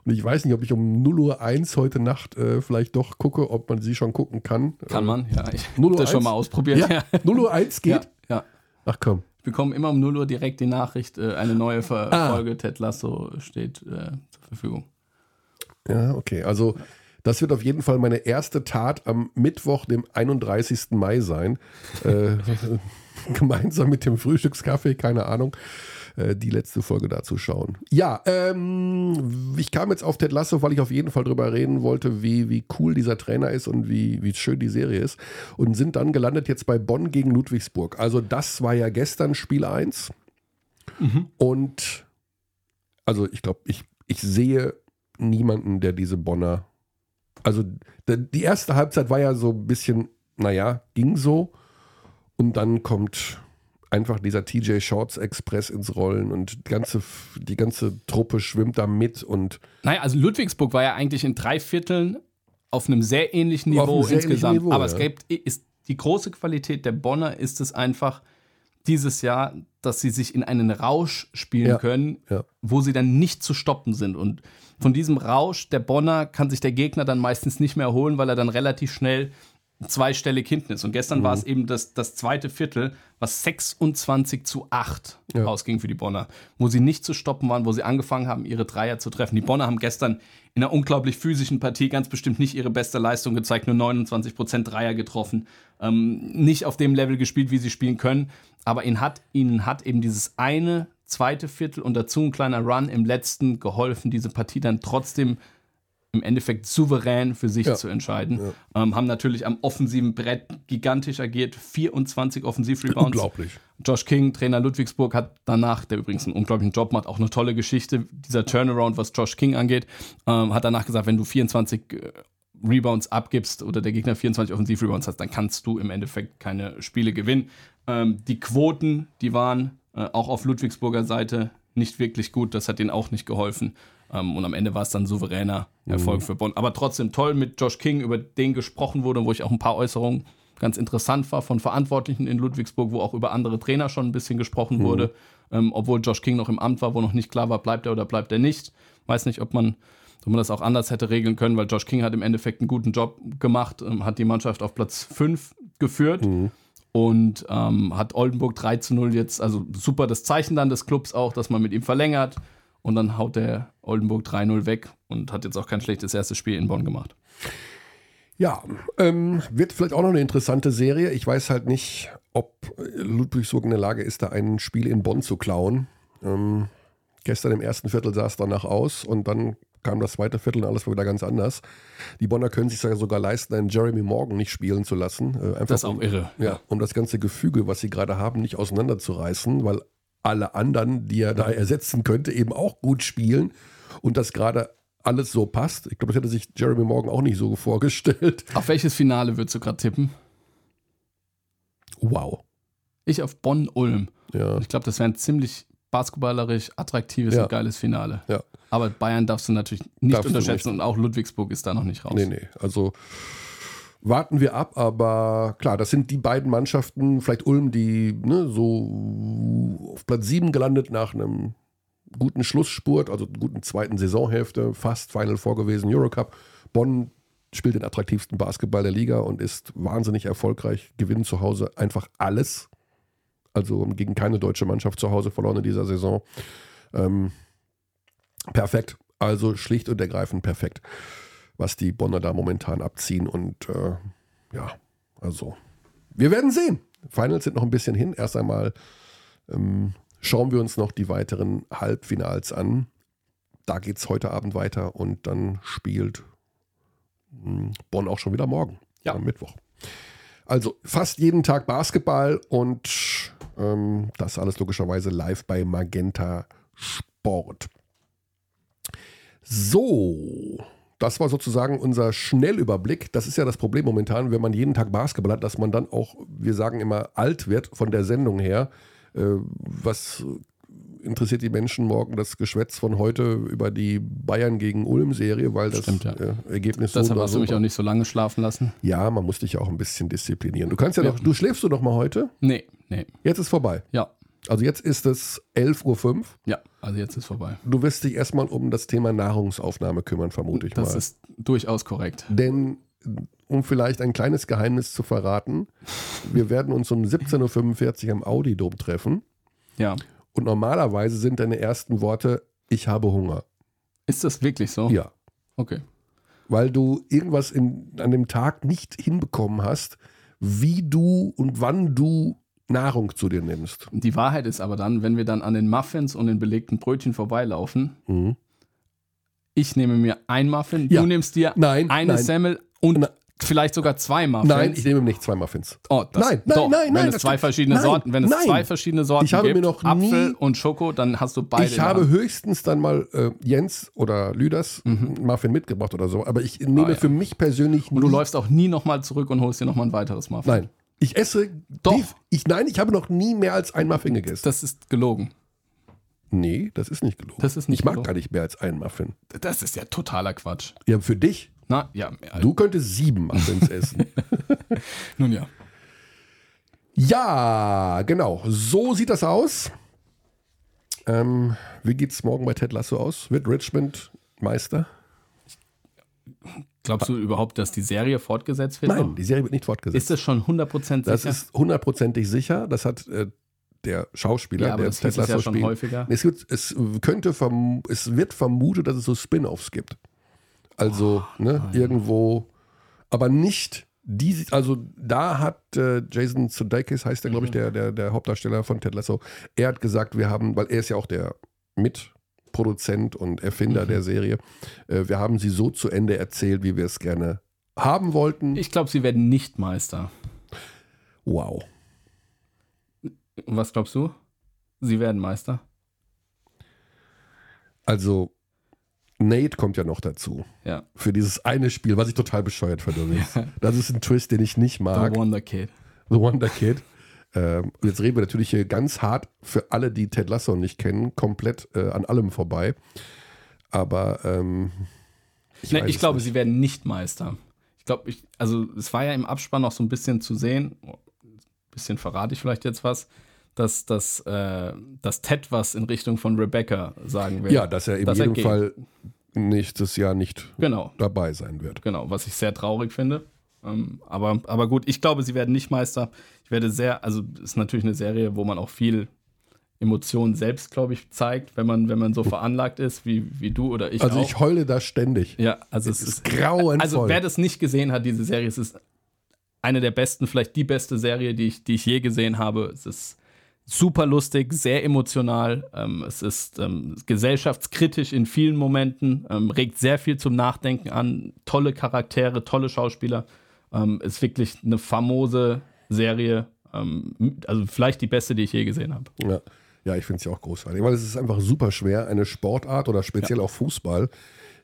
Und ich weiß nicht, ob ich um 0 Uhr 1 heute Nacht äh, vielleicht doch gucke, ob man sie schon gucken kann. Kann man, ja. Ich 0 habe das schon 1? mal ausprobiert. Ja, 0 Uhr 1 ja. geht? ja. Ach komm. Ich bekomme immer um 0 Uhr direkt die Nachricht, äh, eine neue Ver Ah. Folge Ted Lasso steht äh, zur Verfügung. Ja, okay. Also das wird auf jeden Fall meine erste Tat am Mittwoch, dem 31. Mai sein. Äh, gemeinsam mit dem Frühstückskaffee, keine Ahnung, äh, die letzte Folge dazu schauen. Ja, ähm, ich kam jetzt auf Ted Lasso, weil ich auf jeden Fall drüber reden wollte, wie, wie cool dieser Trainer ist und wie, wie schön die Serie ist. Und sind dann gelandet jetzt bei Bonn gegen Ludwigsburg. Also das war ja gestern Spiel 1. Und also ich glaube, ich, ich sehe niemanden, der diese Bonner. Also die erste Halbzeit war ja so ein bisschen, naja, ging so. Und dann kommt einfach dieser TJ Shorts Express ins Rollen und die ganze, die ganze Truppe schwimmt da mit und Naja, also Ludwigsburg war ja eigentlich in drei Vierteln auf einem sehr ähnlichen Niveau sehr ähnlichen insgesamt. Niveau, Aber ja. es gibt, ist die große Qualität der Bonner ist es einfach dieses Jahr, dass sie sich in einen Rausch spielen Ja, können, ja. wo sie dann nicht zu stoppen sind. Und von diesem Rausch der Bonner kann sich der Gegner dann meistens nicht mehr erholen, weil er dann relativ schnell zweistellig hinten ist. Und gestern Mhm. war es eben das, das zweite Viertel, was 26 zu 8 Ja. ausging für die Bonner, wo sie nicht zu stoppen waren, wo sie angefangen haben, ihre Dreier zu treffen. Die Bonner haben gestern in einer unglaublich physischen Partie ganz bestimmt nicht ihre beste Leistung gezeigt, nur 29% Dreier getroffen, ähm, nicht auf dem Level gespielt, wie sie spielen können, aber ihnen hat, ihnen hat eben dieses eine zweite Viertel und dazu ein kleiner Run im letzten geholfen, diese Partie dann trotzdem im Endeffekt souverän für sich Ja. zu entscheiden. Ähm, haben natürlich am offensiven Brett gigantisch agiert. 24 Offensivrebounds. Unglaublich. Josh King, Trainer Ludwigsburg, hat danach, der übrigens einen unglaublichen Job macht, auch eine tolle Geschichte, dieser Turnaround, was Josh King angeht, ähm, hat danach gesagt, wenn du 24 äh, Rebounds abgibst oder der Gegner 24 Offensivrebounds hat, dann kannst du im Endeffekt keine Spiele gewinnen. Ähm, die Quoten, die waren äh, auch auf Ludwigsburger Seite nicht wirklich gut, das hat ihnen auch nicht geholfen. Ähm, und am Ende war es dann souveräner Erfolg für Bonn. Aber trotzdem toll mit Josh King, über den gesprochen wurde, wo ich auch ein paar Äußerungen ganz interessant war von Verantwortlichen in Ludwigsburg, wo auch über andere Trainer schon ein bisschen gesprochen wurde, ähm, obwohl Josh King noch im Amt war, wo noch nicht klar war, bleibt er oder bleibt er nicht. Weiß nicht, ob man, ob man das auch anders hätte regeln können, weil Josh King hat im Endeffekt einen guten Job gemacht, ähm, hat die Mannschaft auf Platz 5 geführt und ähm, hat Oldenburg 3 zu 0 jetzt, also super das Zeichen dann des Clubs auch, dass man mit ihm verlängert und dann haut der Oldenburg 3-0 weg und hat jetzt auch kein schlechtes erstes Spiel in Bonn gemacht. Ja, ähm, wird vielleicht auch noch eine interessante Serie. Ich weiß halt nicht, ob Ludwigsburg in der Lage ist, da ein Spiel in Bonn zu klauen. Ähm, gestern im ersten Viertel sah es danach aus und dann kam das zweite Viertel und alles war wieder ganz anders. Die Bonner können sich sogar leisten, einen Jeremy Morgan nicht spielen zu lassen. Äh, einfach Das ist auch um, irre. Ja, um das ganze Gefüge, was sie gerade haben, nicht auseinanderzureißen, weil alle anderen, die er da ersetzen könnte, eben auch gut spielen und das gerade alles so passt. Ich glaube, das hätte sich Jeremy Morgan auch nicht so vorgestellt. Auf welches Finale würdest du gerade tippen? Wow. Ich auf Bonn-Ulm. Ja. Ich glaube, das wäre ein ziemlich basketballerisch attraktives Ja. und geiles Finale. Ja. Aber Bayern darfst du natürlich nicht Darfst unterschätzen nicht. und auch Ludwigsburg ist da noch nicht raus. Nee, nee. Also warten wir ab, aber klar, das sind die beiden Mannschaften, vielleicht Ulm, die ne, so auf Platz 7 gelandet nach einem guten Schlussspurt, also guten zweiten Saisonhälfte, fast Final Four gewesen, Eurocup. Bonn spielt den attraktivsten Basketball der Liga und ist wahnsinnig erfolgreich, gewinnen zu Hause einfach alles. Also gegen keine deutsche Mannschaft zu Hause verloren in dieser Saison. Ähm, perfekt. Also schlicht und ergreifend perfekt, was die Bonner da momentan abziehen. Und äh, ja, also wir werden sehen. Finals sind noch ein bisschen hin. Erst einmal ähm, schauen wir uns noch die weiteren Halbfinals an. Da geht es heute Abend weiter und dann spielt mh, Bonn auch schon wieder morgen, Ja. am Mittwoch. Also fast jeden Tag Basketball und ähm, das alles logischerweise live bei Magenta Sport. So, das war sozusagen unser Schnellüberblick. Das ist ja das Problem momentan, wenn man jeden Tag Basketball hat, dass man dann auch, wir sagen immer, alt wird von der Sendung her. Äh, was interessiert die Menschen morgen das Geschwätz von heute über die Bayern gegen Ulm-Serie, weil das Stimmt, ja. äh, Ergebnis Deshalb oder hast du mich war. auch nicht so lange schlafen lassen. Ja, man muss dich ja auch ein bisschen disziplinieren. Du kannst ja Ja. noch, du schläfst du noch mal heute? Nee, nee. Jetzt ist vorbei. Ja, Also jetzt ist es 11.05 Uhr. ja, also jetzt ist vorbei. Du wirst dich erstmal um das Thema Nahrungsaufnahme kümmern, vermute ich Das mal. ist durchaus korrekt. Denn um vielleicht ein kleines Geheimnis zu verraten, wir werden uns um 17.45 Uhr am Audi-Dom treffen. Ja. Und normalerweise sind deine ersten Worte, ich habe Hunger. Ist das wirklich so? Ja. Okay. Weil du irgendwas in, an dem Tag nicht hinbekommen hast, wie du und wann du Nahrung zu dir nimmst. Die Wahrheit ist aber dann, wenn wir dann an den Muffins und den belegten Brötchen vorbeilaufen, Mhm. ich nehme mir ein Muffin, Ja. du nimmst dir Nein, eine nein. Semmel und Na- vielleicht sogar zwei Muffins. Nein, ich nehme nicht zwei Muffins. Oh, das, Nein, nein, doch, nein, wenn nein, es das zwei verschiedene Nein, Sorten, wenn es zwei verschiedene Sorten Ich habe gibt, mir noch Apfel nie- und Schoko, dann hast du beide. ich habe höchstens dann mal äh, Jens oder Lüders einen Muffin mitgebracht oder so, aber ich nehme Mhm. Ah, ja. für mich persönlich und du nie- läufst auch nie nochmal zurück und holst dir nochmal ein weiteres Muffin. Nein. Ich esse Doch. Ich, nein, ich habe noch nie mehr als ein Muffin gegessen. Das ist gelogen. nee, das ist nicht gelogen. Das ist nicht ich mag gelogen. gar nicht mehr als einen Muffin. Das ist ja totaler Quatsch. Ja, für dich. Na, ja. Du könntest sieben Muffins essen. Nun ja. Ja, genau. So sieht das aus. Ähm, wie geht's morgen bei Ted Lasso aus? Wird Richmond Meister? Glaubst du überhaupt, dass die Serie fortgesetzt wird? Nein, die Serie wird nicht fortgesetzt. Ist das schon 100% sicher? das ist hundertprozentig sicher. Das hat äh, der Schauspieler, ja, der das hieß es ja schon spielt. häufiger. Es, gibt, es könnte es wird vermutet, dass es so Spin-offs gibt. Also ne, Ah, irgendwo, aber nicht die. Also da hat äh, Jason Sudeikis heißt der, glaube ich, Mhm. der, der der Hauptdarsteller von Ted Lasso. Er hat gesagt, wir haben, weil er ist ja auch der mit Produzent und Erfinder der Serie. Äh, wir haben sie so zu Ende erzählt, wie wir es gerne haben wollten. Ich glaube, sie werden nicht Meister. wow. Was glaubst du? Sie werden Meister? Also, Nate kommt ja noch dazu. Ja. Für dieses eine Spiel, was ich total bescheuert finde. übrigens. Das ist ein Twist, den ich nicht mag. The Wonder Kid. The Wonder Kid. Ähm, jetzt reden wir natürlich hier ganz hart für alle, die Ted Lasso nicht kennen, komplett äh, an allem vorbei. Aber ähm, Ich, nee, ich glaube, nicht. sie werden nicht Meister. Ich glaube, also es war ja im Abspann noch so ein bisschen zu sehen, ein bisschen verrate ich vielleicht jetzt was, dass, dass, äh, dass Ted was in Richtung von Rebecca sagen will. Ja, dass er in Dass jedem. Fall nächstes Jahr nicht Genau, dabei sein wird. genau, was ich sehr traurig finde. Ähm, aber, aber gut, ich glaube, sie werden nicht Meister. Ich werde sehr, also es ist natürlich eine Serie, wo man auch viel Emotionen selbst, glaube ich, zeigt, wenn man, wenn man so veranlagt ist, wie, wie du oder ich Also auch. ich heule da ständig. ja, also Es es ist ist grauenvoll. Also wer das nicht gesehen hat, diese Serie, es ist eine der besten, vielleicht die beste Serie, die ich, die ich je gesehen habe. Es ist super lustig, sehr emotional. Ähm, es ist ähm, gesellschaftskritisch in vielen Momenten, ähm, regt sehr viel zum Nachdenken an. Tolle Charaktere, tolle Schauspieler. Ähm, ist wirklich eine famose Serie. Ähm, also vielleicht die beste, die ich je gesehen habe. Ja, ja ich finde es ja auch großartig. Weil es ist einfach super schwer, eine Sportart oder speziell auch Fußball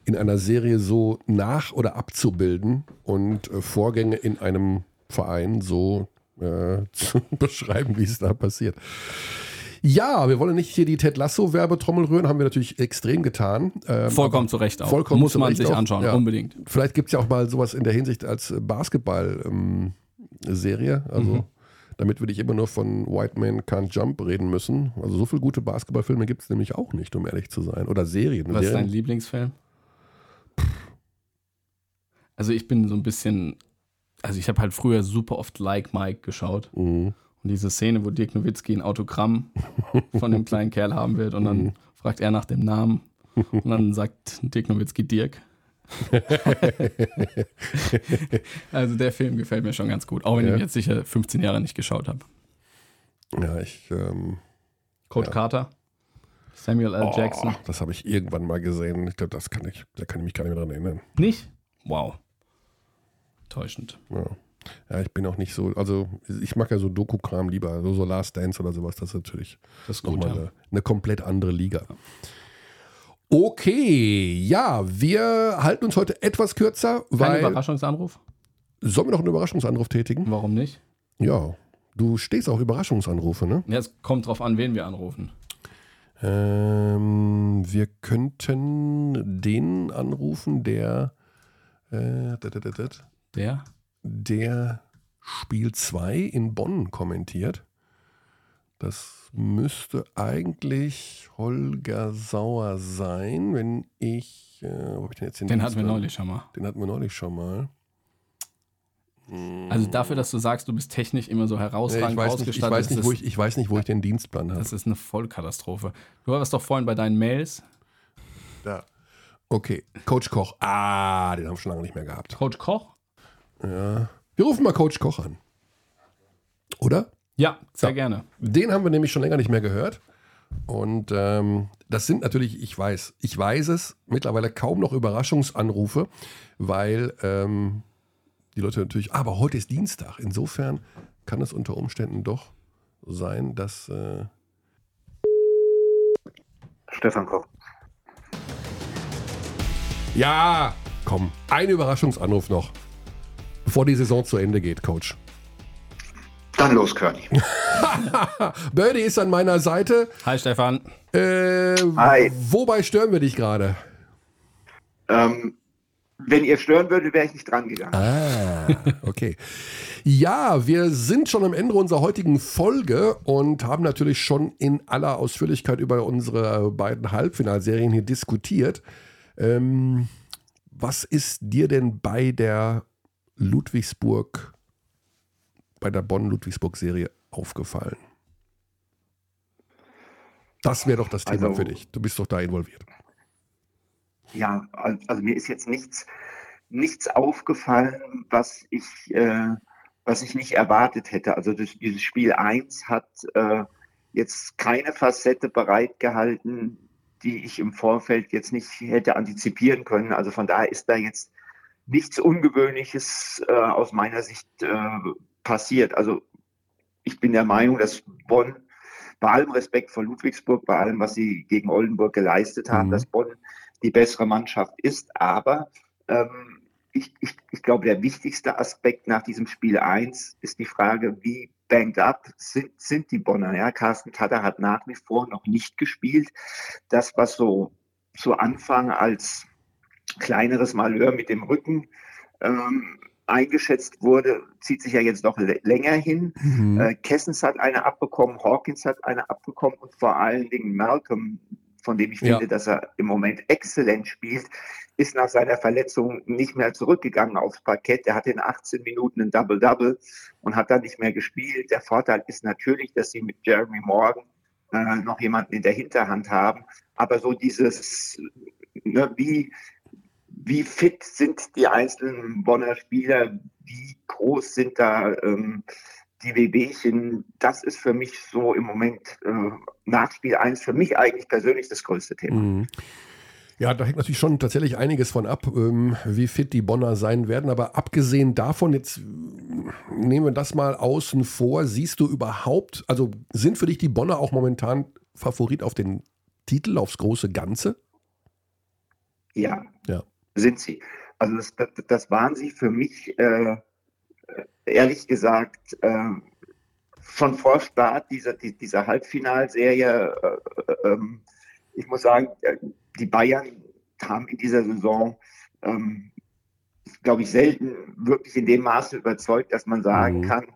in einer Serie so nach- oder abzubilden und äh, Vorgänge in einem Verein so äh, zu beschreiben, wie es da passiert. Ja, wir wollen nicht hier die Ted Lasso-Werbetrommel rühren, haben wir natürlich extrem getan. Ähm, Vollkommen zu Recht auch. vollkommen Muss man sich auch, anschauen, ja. unbedingt. Vielleicht gibt es ja auch mal sowas in der Hinsicht als Basketball-Serie. also, Mhm. damit würde ich immer nur von White Man Can't Jump reden müssen. Also, so viele gute Basketballfilme gibt es nämlich auch nicht, um ehrlich zu sein. Oder Serien. Was ist Serien. dein Lieblingsfilm? Also ich bin so ein bisschen, also ich habe halt früher super oft Like Mike geschaut. Mhm. Und diese Szene, wo Dirk Nowitzki ein Autogramm von dem kleinen Kerl haben wird und dann fragt er nach dem Namen und dann sagt Dirk Nowitzki Dirk. also der Film gefällt mir schon ganz gut, auch wenn Ja. ich ihn jetzt sicher 15 Jahre nicht geschaut habe. Ja, ich. Ähm, Coach Ja. Carter, Samuel L. oh, Jackson. das habe ich irgendwann mal gesehen. Ich glaube, das kann ich, da kann ich mich gar nicht mehr dran erinnern. Nicht? Wow. Täuschend. Ja. Ja, ich bin auch nicht so. Also, ich mag ja so Doku-Kram lieber. So, so Last Dance oder sowas. Das ist natürlich Das ist nochmal Ja. eine, eine komplett andere Liga. Okay, ja, wir halten uns heute etwas kürzer, Kein weil. Überraschungsanruf? Sollen wir noch einen Überraschungsanruf tätigen? Warum nicht? Ja, du stehst auf Überraschungsanrufe, ne? Ja, es kommt drauf an, wen wir anrufen. Ähm, wir könnten den anrufen, der. Äh, dat, dat, dat, dat, Der? Der Spiel 2 in Bonn kommentiert. Das müsste eigentlich Holger Sauer sein, wenn ich. Äh, wo hab ich denn jetzt Den hatten wir neulich schon mal. Den hatten wir neulich schon mal. Also dafür, dass du sagst, du bist technisch immer so Nee, herausragend ich, weiß nicht, ich, ausgestattet, weiß nicht, wo ich, ich weiß nicht, wo ich den Dienstplan habe. das ist eine Vollkatastrophe. Du warst doch vorhin bei deinen Mails. Da. Okay, Coach Koch. Ah, den haben wir schon lange nicht mehr gehabt. Coach Koch? Ja. Wir rufen mal Coach Koch an. Oder? Ja, sehr Ja. gerne. Den haben wir nämlich schon länger nicht mehr gehört. Und ähm, das sind natürlich, ich weiß, ich weiß es, mittlerweile kaum noch Überraschungsanrufe, weil ähm, die Leute natürlich, aber heute ist Dienstag. Insofern kann es unter Umständen doch sein, dass. Äh, Stefan Koch. ja, komm, ein Überraschungsanruf noch, bevor die Saison zu Ende geht, Coach. Dann los, Körny. Birdie ist an meiner Seite. Hi Stefan. Äh, Hi. Wobei stören wir dich gerade? Ähm, wenn ihr stören würdet, wäre ich nicht dran gegangen. Ah, okay. Ja, wir sind schon am Ende unserer heutigen Folge und haben natürlich schon in aller Ausführlichkeit über unsere beiden Halbfinalserien hier diskutiert. Ähm, was ist dir denn bei der Ludwigsburg, bei der Bonn-Ludwigsburg-Serie aufgefallen? Das wäre doch das Thema Also- für dich. Du bist doch da involviert. Ja, al- also mir ist jetzt nichts, nichts aufgefallen, was ich, äh, was ich nicht erwartet hätte. Also das, dieses Spiel 1 hat äh, jetzt keine Facette bereitgehalten, die ich im Vorfeld jetzt nicht hätte antizipieren können. Also von daher ist da jetzt nichts Ungewöhnliches äh, aus meiner Sicht äh, passiert. Also ich bin der Meinung, dass Bonn bei allem Respekt vor Ludwigsburg, bei allem, was sie gegen Oldenburg geleistet haben, mhm. dass Bonn die bessere Mannschaft ist. Aber ähm, ich, ich, ich glaube, der wichtigste Aspekt nach diesem Spiel 1 ist die Frage, wie banged up sind, sind die Bonner. Ja, Carsten Tatter hat nach wie vor noch nicht gespielt. Das, was so zu Anfang als kleineres Malheur mit dem Rücken ähm, eingeschätzt wurde, zieht sich ja jetzt noch länger hin. Mhm. Äh, Kessens hat eine abbekommen, Hawkins hat eine abbekommen und vor allen Dingen Malcolm, von dem ich ja. finde, dass er im Moment exzellent spielt, ist nach seiner Verletzung nicht mehr zurückgegangen aufs Parkett. Er hatte in 18 Minuten ein Double-Double und hat dann nicht mehr gespielt. Der Vorteil ist natürlich, dass sie mit Jeremy Morgan äh, noch jemanden in der Hinterhand haben. Aber so dieses, ne, wie, wie fit sind die einzelnen Bonner Spieler, wie groß sind da ähm, die Wehwehchen, das ist für mich so im Moment äh, nach Spiel 1 für mich eigentlich persönlich das größte Thema. Mhm. Ja, da hängt natürlich schon tatsächlich einiges von ab, ähm, wie fit die Bonner sein werden. Aber abgesehen davon, jetzt äh, nehmen wir das mal außen vor, siehst du überhaupt, also sind für dich die Bonner auch momentan Favorit auf den Titel, aufs große Ganze? Ja. Ja sind sie. Also das, das, das waren sie für mich, äh, ehrlich gesagt, äh, schon vor Start dieser, dieser Halbfinalserie. Äh, ähm, ich muss sagen, äh, die Bayern haben in dieser Saison, ähm, glaube ich, selten wirklich in dem Maße überzeugt, dass man sagen mhm. kann,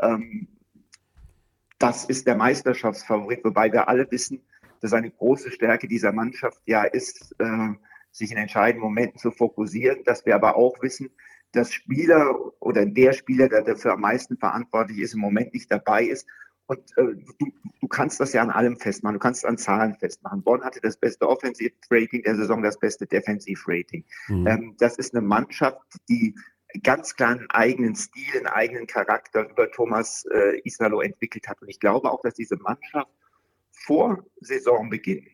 ähm, das ist der Meisterschaftsfavorit, wobei wir alle wissen, dass eine große Stärke dieser Mannschaft ja ist, äh, sich in entscheidenden Momenten zu fokussieren, dass wir aber auch wissen, dass Spieler oder der Spieler, der dafür am meisten verantwortlich ist, im Moment nicht dabei ist. Und äh, du, du kannst das ja an allem festmachen, du kannst es an Zahlen festmachen. Bonn hatte das beste Offensivrating der Saison, das beste Defensivrating. Mhm. Ähm, das ist eine Mannschaft, die ganz klar einen eigenen Stil, einen eigenen Charakter über Thomas äh, Isalo entwickelt hat. Und ich glaube auch, dass diese Mannschaft vor Saisonbeginn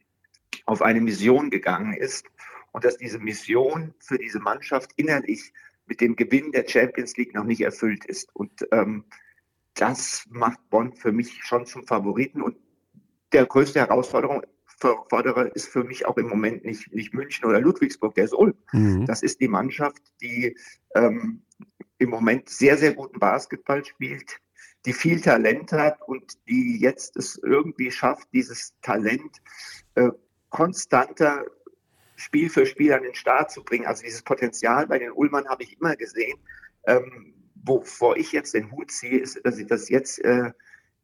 auf eine Mission gegangen ist und dass diese Mission für diese Mannschaft innerlich mit dem Gewinn der Champions League noch nicht erfüllt ist. Und ähm, das macht Bonn für mich schon zum Favoriten. Und der größte Herausforderung Förderer ist für mich auch im Moment nicht, nicht München oder Ludwigsburg, der ist Ulm. Mhm. Das ist die Mannschaft, die ähm, im Moment sehr, sehr guten Basketball spielt, die viel Talent hat und die jetzt es irgendwie schafft, dieses Talent äh, konstanter Spiel für Spiel an den Start zu bringen. Also dieses Potenzial bei den Ullmann habe ich immer gesehen. Ähm, wovor ich jetzt den Hut ziehe, ist, dass sie das jetzt äh,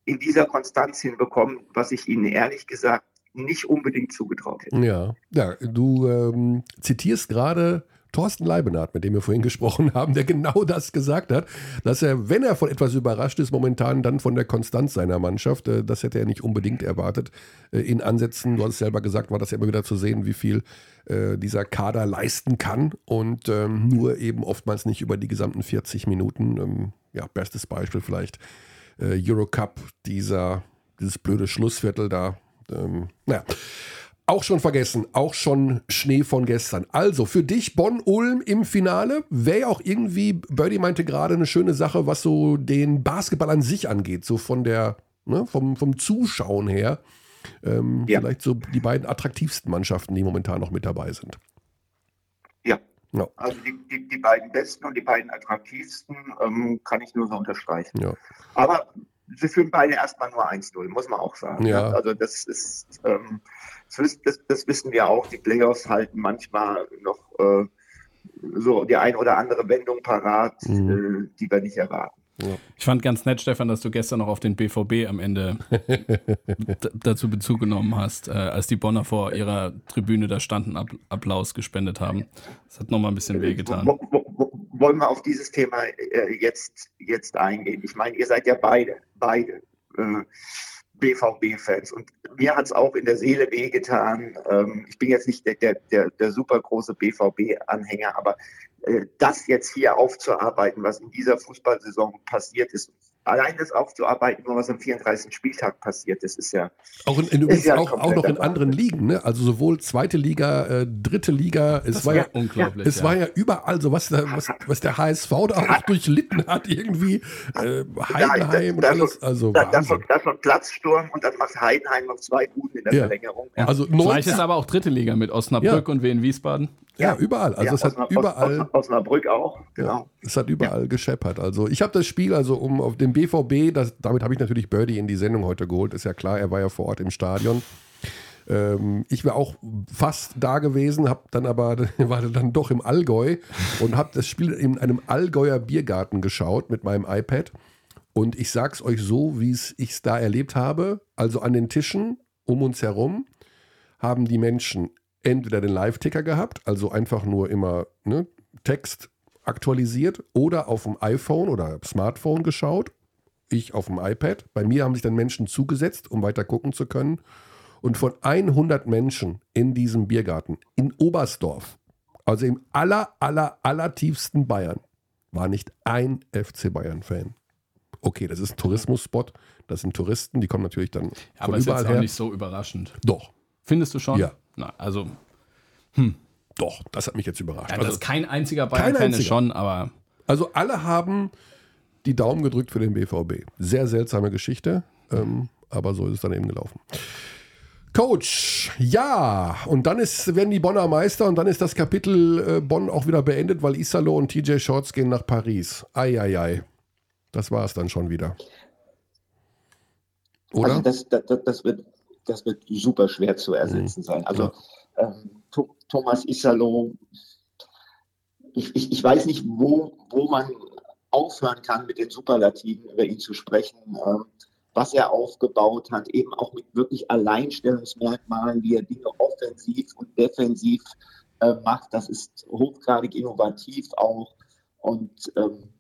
in dieser Konstanz hinbekommen, was ich ihnen ehrlich gesagt nicht unbedingt zugetraut hätte. Ja, ja du ähm, zitierst gerade Thorsten Leibenhardt, mit dem wir vorhin gesprochen haben, der genau das gesagt hat, dass er, wenn er von etwas überrascht ist, momentan dann von der Konstanz seiner Mannschaft, äh, das hätte er nicht unbedingt erwartet. Äh, in Ansätzen, du hast es selber gesagt, war das ja immer wieder zu sehen, wie viel äh, dieser Kader leisten kann und ähm, nur eben oftmals nicht über die gesamten 40 Minuten. Ähm, ja, bestes Beispiel vielleicht Eurocup, dieser, dieses blöde Schlussviertel da. Ähm, naja. Auch schon vergessen, auch schon Schnee von gestern. Also für dich Bonn-Ulm im Finale wäre auch irgendwie, Birdie meinte gerade, eine schöne Sache, was so den Basketball an sich angeht, so von der, ne, vom, vom Zuschauen her. Ähm, ja. Vielleicht so die beiden attraktivsten Mannschaften, die momentan noch mit dabei sind. Ja. ja. Also die, die, die, beiden besten und die beiden attraktivsten ähm, kann ich nur so unterstreichen. Ja. Aber sie führen beide erstmal nur 1-0, muss man auch sagen. Ja. Also das ist. Ähm, das, das, das, wissen wir auch, die Playoffs halten manchmal noch äh, so die ein oder andere Wendung parat, mhm. äh, die wir nicht erwarten. Ja. Ich fand ganz nett, Stefan, dass du gestern noch auf den BVB am Ende dazu Bezug genommen hast, äh, als die Bonner vor ihrer Tribüne da standen, App Applaus gespendet haben. Das hat nochmal ein bisschen wehgetan. Wo, wo, wo, wollen wir auf dieses Thema äh, jetzt, jetzt eingehen? Ich meine, ihr seid ja beide, beide äh, BVB-Fans. Und mir hat es auch in der Seele wehgetan. Ähm, ich bin jetzt nicht der, der, der, super große BVB-Anhänger, aber äh, das jetzt hier aufzuarbeiten, was in dieser Fußballsaison passiert ist, allein das aufzuarbeiten, nur was am 34. Spieltag passiert, das ist ja. Auch, in, in, ja auch, auch noch in anderen Ligen, ne? Also sowohl zweite Liga, äh, dritte Liga, es das war ja unglaublich. Es ja. war ja überall so, was der, was, was der HSV da auch durchlitten hat, irgendwie. Äh, Heidenheim und alles. Also da, das, das war Platzsturm und dann macht Heidenheim noch zwei Guten in der Verlängerung. Also Gleiches aber auch dritte Liga mit Osnabrück und Wien Wiesbaden. Ja, überall. Also es hat überall. Aus, Osnabrück auch, genau. es hat überall gescheppert. Also ich habe das Spiel, also um auf den BVB, das, damit habe ich natürlich Birdie in die Sendung heute geholt, ist ja klar, er war ja vor Ort im Stadion. Ähm, ich wäre auch fast da gewesen, habe dann aber, war dann doch im Allgäu und habe das Spiel in einem Allgäuer Biergarten geschaut mit meinem iPad. Und ich sag's euch so, wie ich es da erlebt habe. Also an den Tischen um uns herum haben die Menschen entweder den Live-Ticker gehabt, also einfach nur immer ne, Text aktualisiert, oder auf dem iPhone oder Smartphone geschaut. Ich auf dem iPad. Bei mir haben sich dann Menschen zugesetzt, um weiter gucken zu können. Und von 100 Menschen in diesem Biergarten in Oberstdorf, also im aller, aller, aller tiefsten Bayern, war nicht ein FC Bayern-Fan. Okay, das ist ein Tourismusspot, das sind Touristen, die kommen natürlich dann aber überall ist jetzt auch nicht so überraschend. Doch. Findest du schon? Ja. Na, also, hm. Doch, das hat mich jetzt überrascht. Ja, das also, ist kein einziger Bayern-Fan ist schon, aber. Also alle haben die Daumen gedrückt für den BVB. Sehr seltsame Geschichte, ähm, aber so ist es dann eben gelaufen. Coach, ja, und dann ist, werden die Bonner Meister und dann ist das Kapitel äh, Bonn auch wieder beendet, weil Isalo und TJ Shorts gehen nach Paris. Eieiei. Das war es dann schon wieder. Oder? Also das, das, das, wird, das wird super schwer zu ersetzen mhm. sein. Also ähm, Thomas Isalo, ich, ich, ich weiß nicht, wo, wo man aufhören kann, mit den Superlativen über ihn zu sprechen, ähm, was er aufgebaut hat, eben auch mit wirklich Alleinstellungsmerkmalen, wie er Dinge offensiv und defensiv äh, macht. Das ist hochgradig innovativ auch. Und ähm,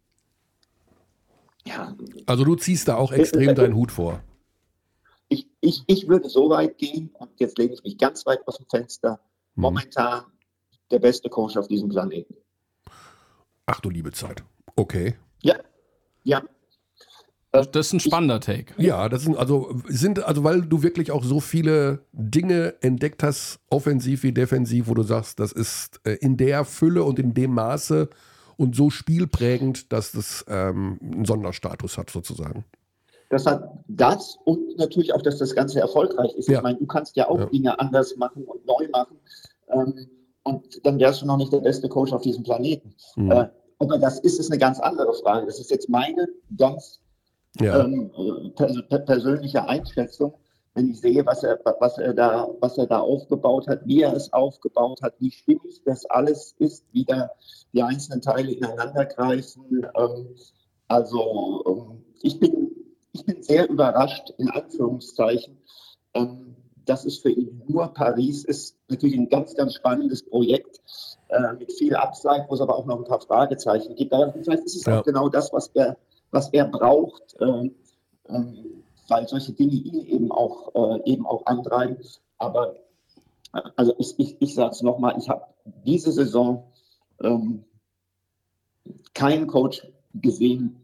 ja. Also du ziehst da auch extrem deinen Hut vor ich, ich, ich würde so weit gehen, und jetzt lehne ich mich ganz weit aus dem Fenster, mhm. momentan der beste Coach auf diesem Planeten. Ach du liebe Zeit. Okay. Ja, ja. Das ist ein spannender Take. Ja, das sind also sind also weil du wirklich auch so viele Dinge entdeckt hast, offensiv wie defensiv, wo du sagst, das ist äh, in der Fülle und in dem Maße und so spielprägend, dass das ähm, einen Sonderstatus hat sozusagen. Das hat das und natürlich auch, dass das Ganze erfolgreich ist. Ja. Ich meine, du kannst ja auch ja. Dinge anders machen und neu machen. Ähm, und dann wärst du noch nicht der beste Coach auf diesem Planeten. Mhm. Äh, ob er das ist, ist eine ganz andere Frage. Das ist jetzt meine ganz ja. ähm, pers persönliche Einschätzung, wenn ich sehe, was er, was, er da, was er da aufgebaut hat, wie er es aufgebaut hat, wie stimmig das alles ist, wie da die einzelnen Teile ineinander greifen. Ähm, also ähm, ich bin ich bin sehr überrascht, in Anführungszeichen, ähm, dass es für ihn nur Paris ist. Natürlich ein ganz, ganz spannendes Projekt äh, mit viel Upside, wo es aber auch noch ein paar Fragezeichen gibt. Aber vielleicht ist es ja. auch genau das, was er, was er braucht, äh, äh, weil solche Dinge ihn eben auch, äh, eben auch antreiben. Aber also ich, ich, ich sage es nochmal, ich habe diese Saison ähm, keinen Coach gesehen,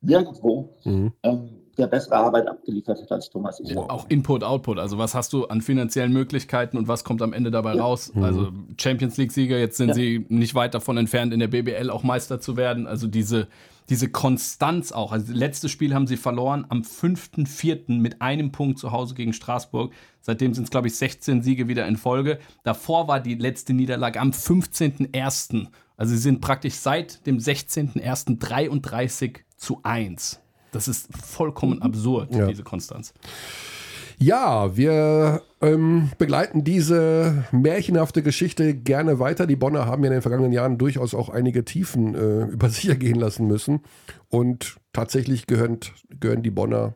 nirgendwo, mhm. ähm, der bessere Arbeit abgeliefert hat als Thomas Ja, auch Input, Output. Also was hast du an finanziellen Möglichkeiten und was kommt am Ende dabei ja. raus? Mhm. Also Champions League-Sieger, jetzt sind ja. sie nicht weit davon entfernt, in der BBL auch Meister zu werden. Also diese, diese Konstanz auch. Also letztes Spiel haben sie verloren am 5.4. mit einem Punkt zu Hause gegen Straßburg. Seitdem sind es, glaube ich, 16 Siege wieder in Folge. Davor war die letzte Niederlage am 15.1. Also sie sind praktisch seit dem 16.1. 33 zu 1. Das ist vollkommen absurd, ja. diese Konstanz. Ja, wir ähm, begleiten diese märchenhafte Geschichte gerne weiter. Die Bonner haben ja in den vergangenen Jahren durchaus auch einige Tiefen äh, über sich ergehen lassen müssen. Und tatsächlich gehören, gehören die Bonner,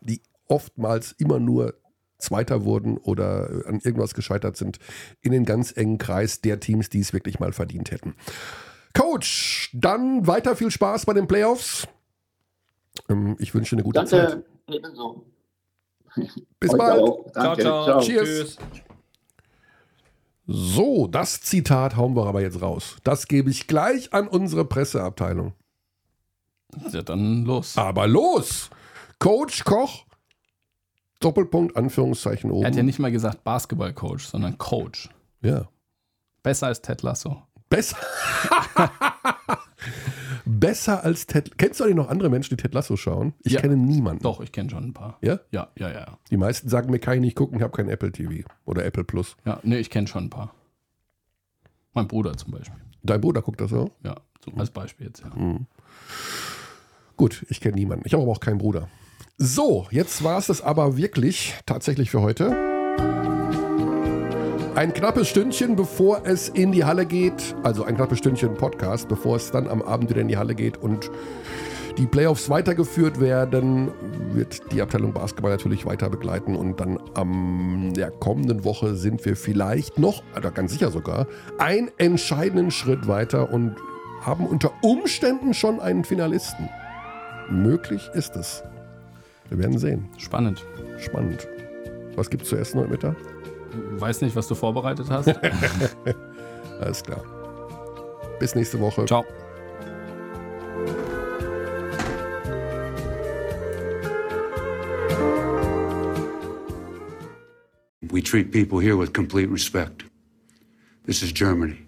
die oftmals immer nur Zweiter wurden oder an irgendwas gescheitert sind, in den ganz engen Kreis der Teams, die es wirklich mal verdient hätten. Coach, dann weiter viel Spaß bei den Playoffs. Ähm, ich wünsche eine gute Danke. Zeit. Ebenso. Bis Euch bald. Ciao, ciao, ciao. Cheers. So, das Zitat hauen wir aber jetzt raus. Das gebe ich gleich an unsere Presseabteilung. Ja, dann los. Aber los! Coach Koch, Doppelpunkt, Anführungszeichen oben. Er hat ja nicht mal gesagt Basketballcoach, sondern Coach. Ja. Besser als Ted Lasso. Besser. Besser als Ted. Kennst du eigentlich noch andere Menschen, die Ted Lasso schauen? Ich Ja. kenne niemanden. Doch, ich kenne schon ein paar. Ja? Ja, ja, ja. Die meisten sagen mir, kann ich nicht gucken, ich habe kein Apple TV oder Apple Plus. Ja, nee, ich kenne schon ein paar. Mein Bruder zum Beispiel. Dein Bruder guckt das auch? Ja, so als Beispiel jetzt, ja. Gut, ich kenne niemanden. Ich habe aber auch keinen Bruder. So, jetzt war es das aber wirklich tatsächlich für heute. Ein knappes Stündchen, bevor es in die Halle geht, also ein knappes Stündchen Podcast, bevor es dann am Abend wieder in die Halle geht und die Playoffs weitergeführt werden, wird die Abteilung Basketball natürlich weiter begleiten und dann am der kommenden Woche sind wir vielleicht noch, oder ganz sicher sogar, einen entscheidenden Schritt weiter und haben unter Umständen schon einen Finalisten. Möglich ist es. Wir werden sehen. Spannend. Spannend. Was gibt's zu essen heute Mittag? Weiß nicht, was du vorbereitet hast. Alles klar. Bis nächste Woche. Ciao. We treat people here with complete respect. This is Germany.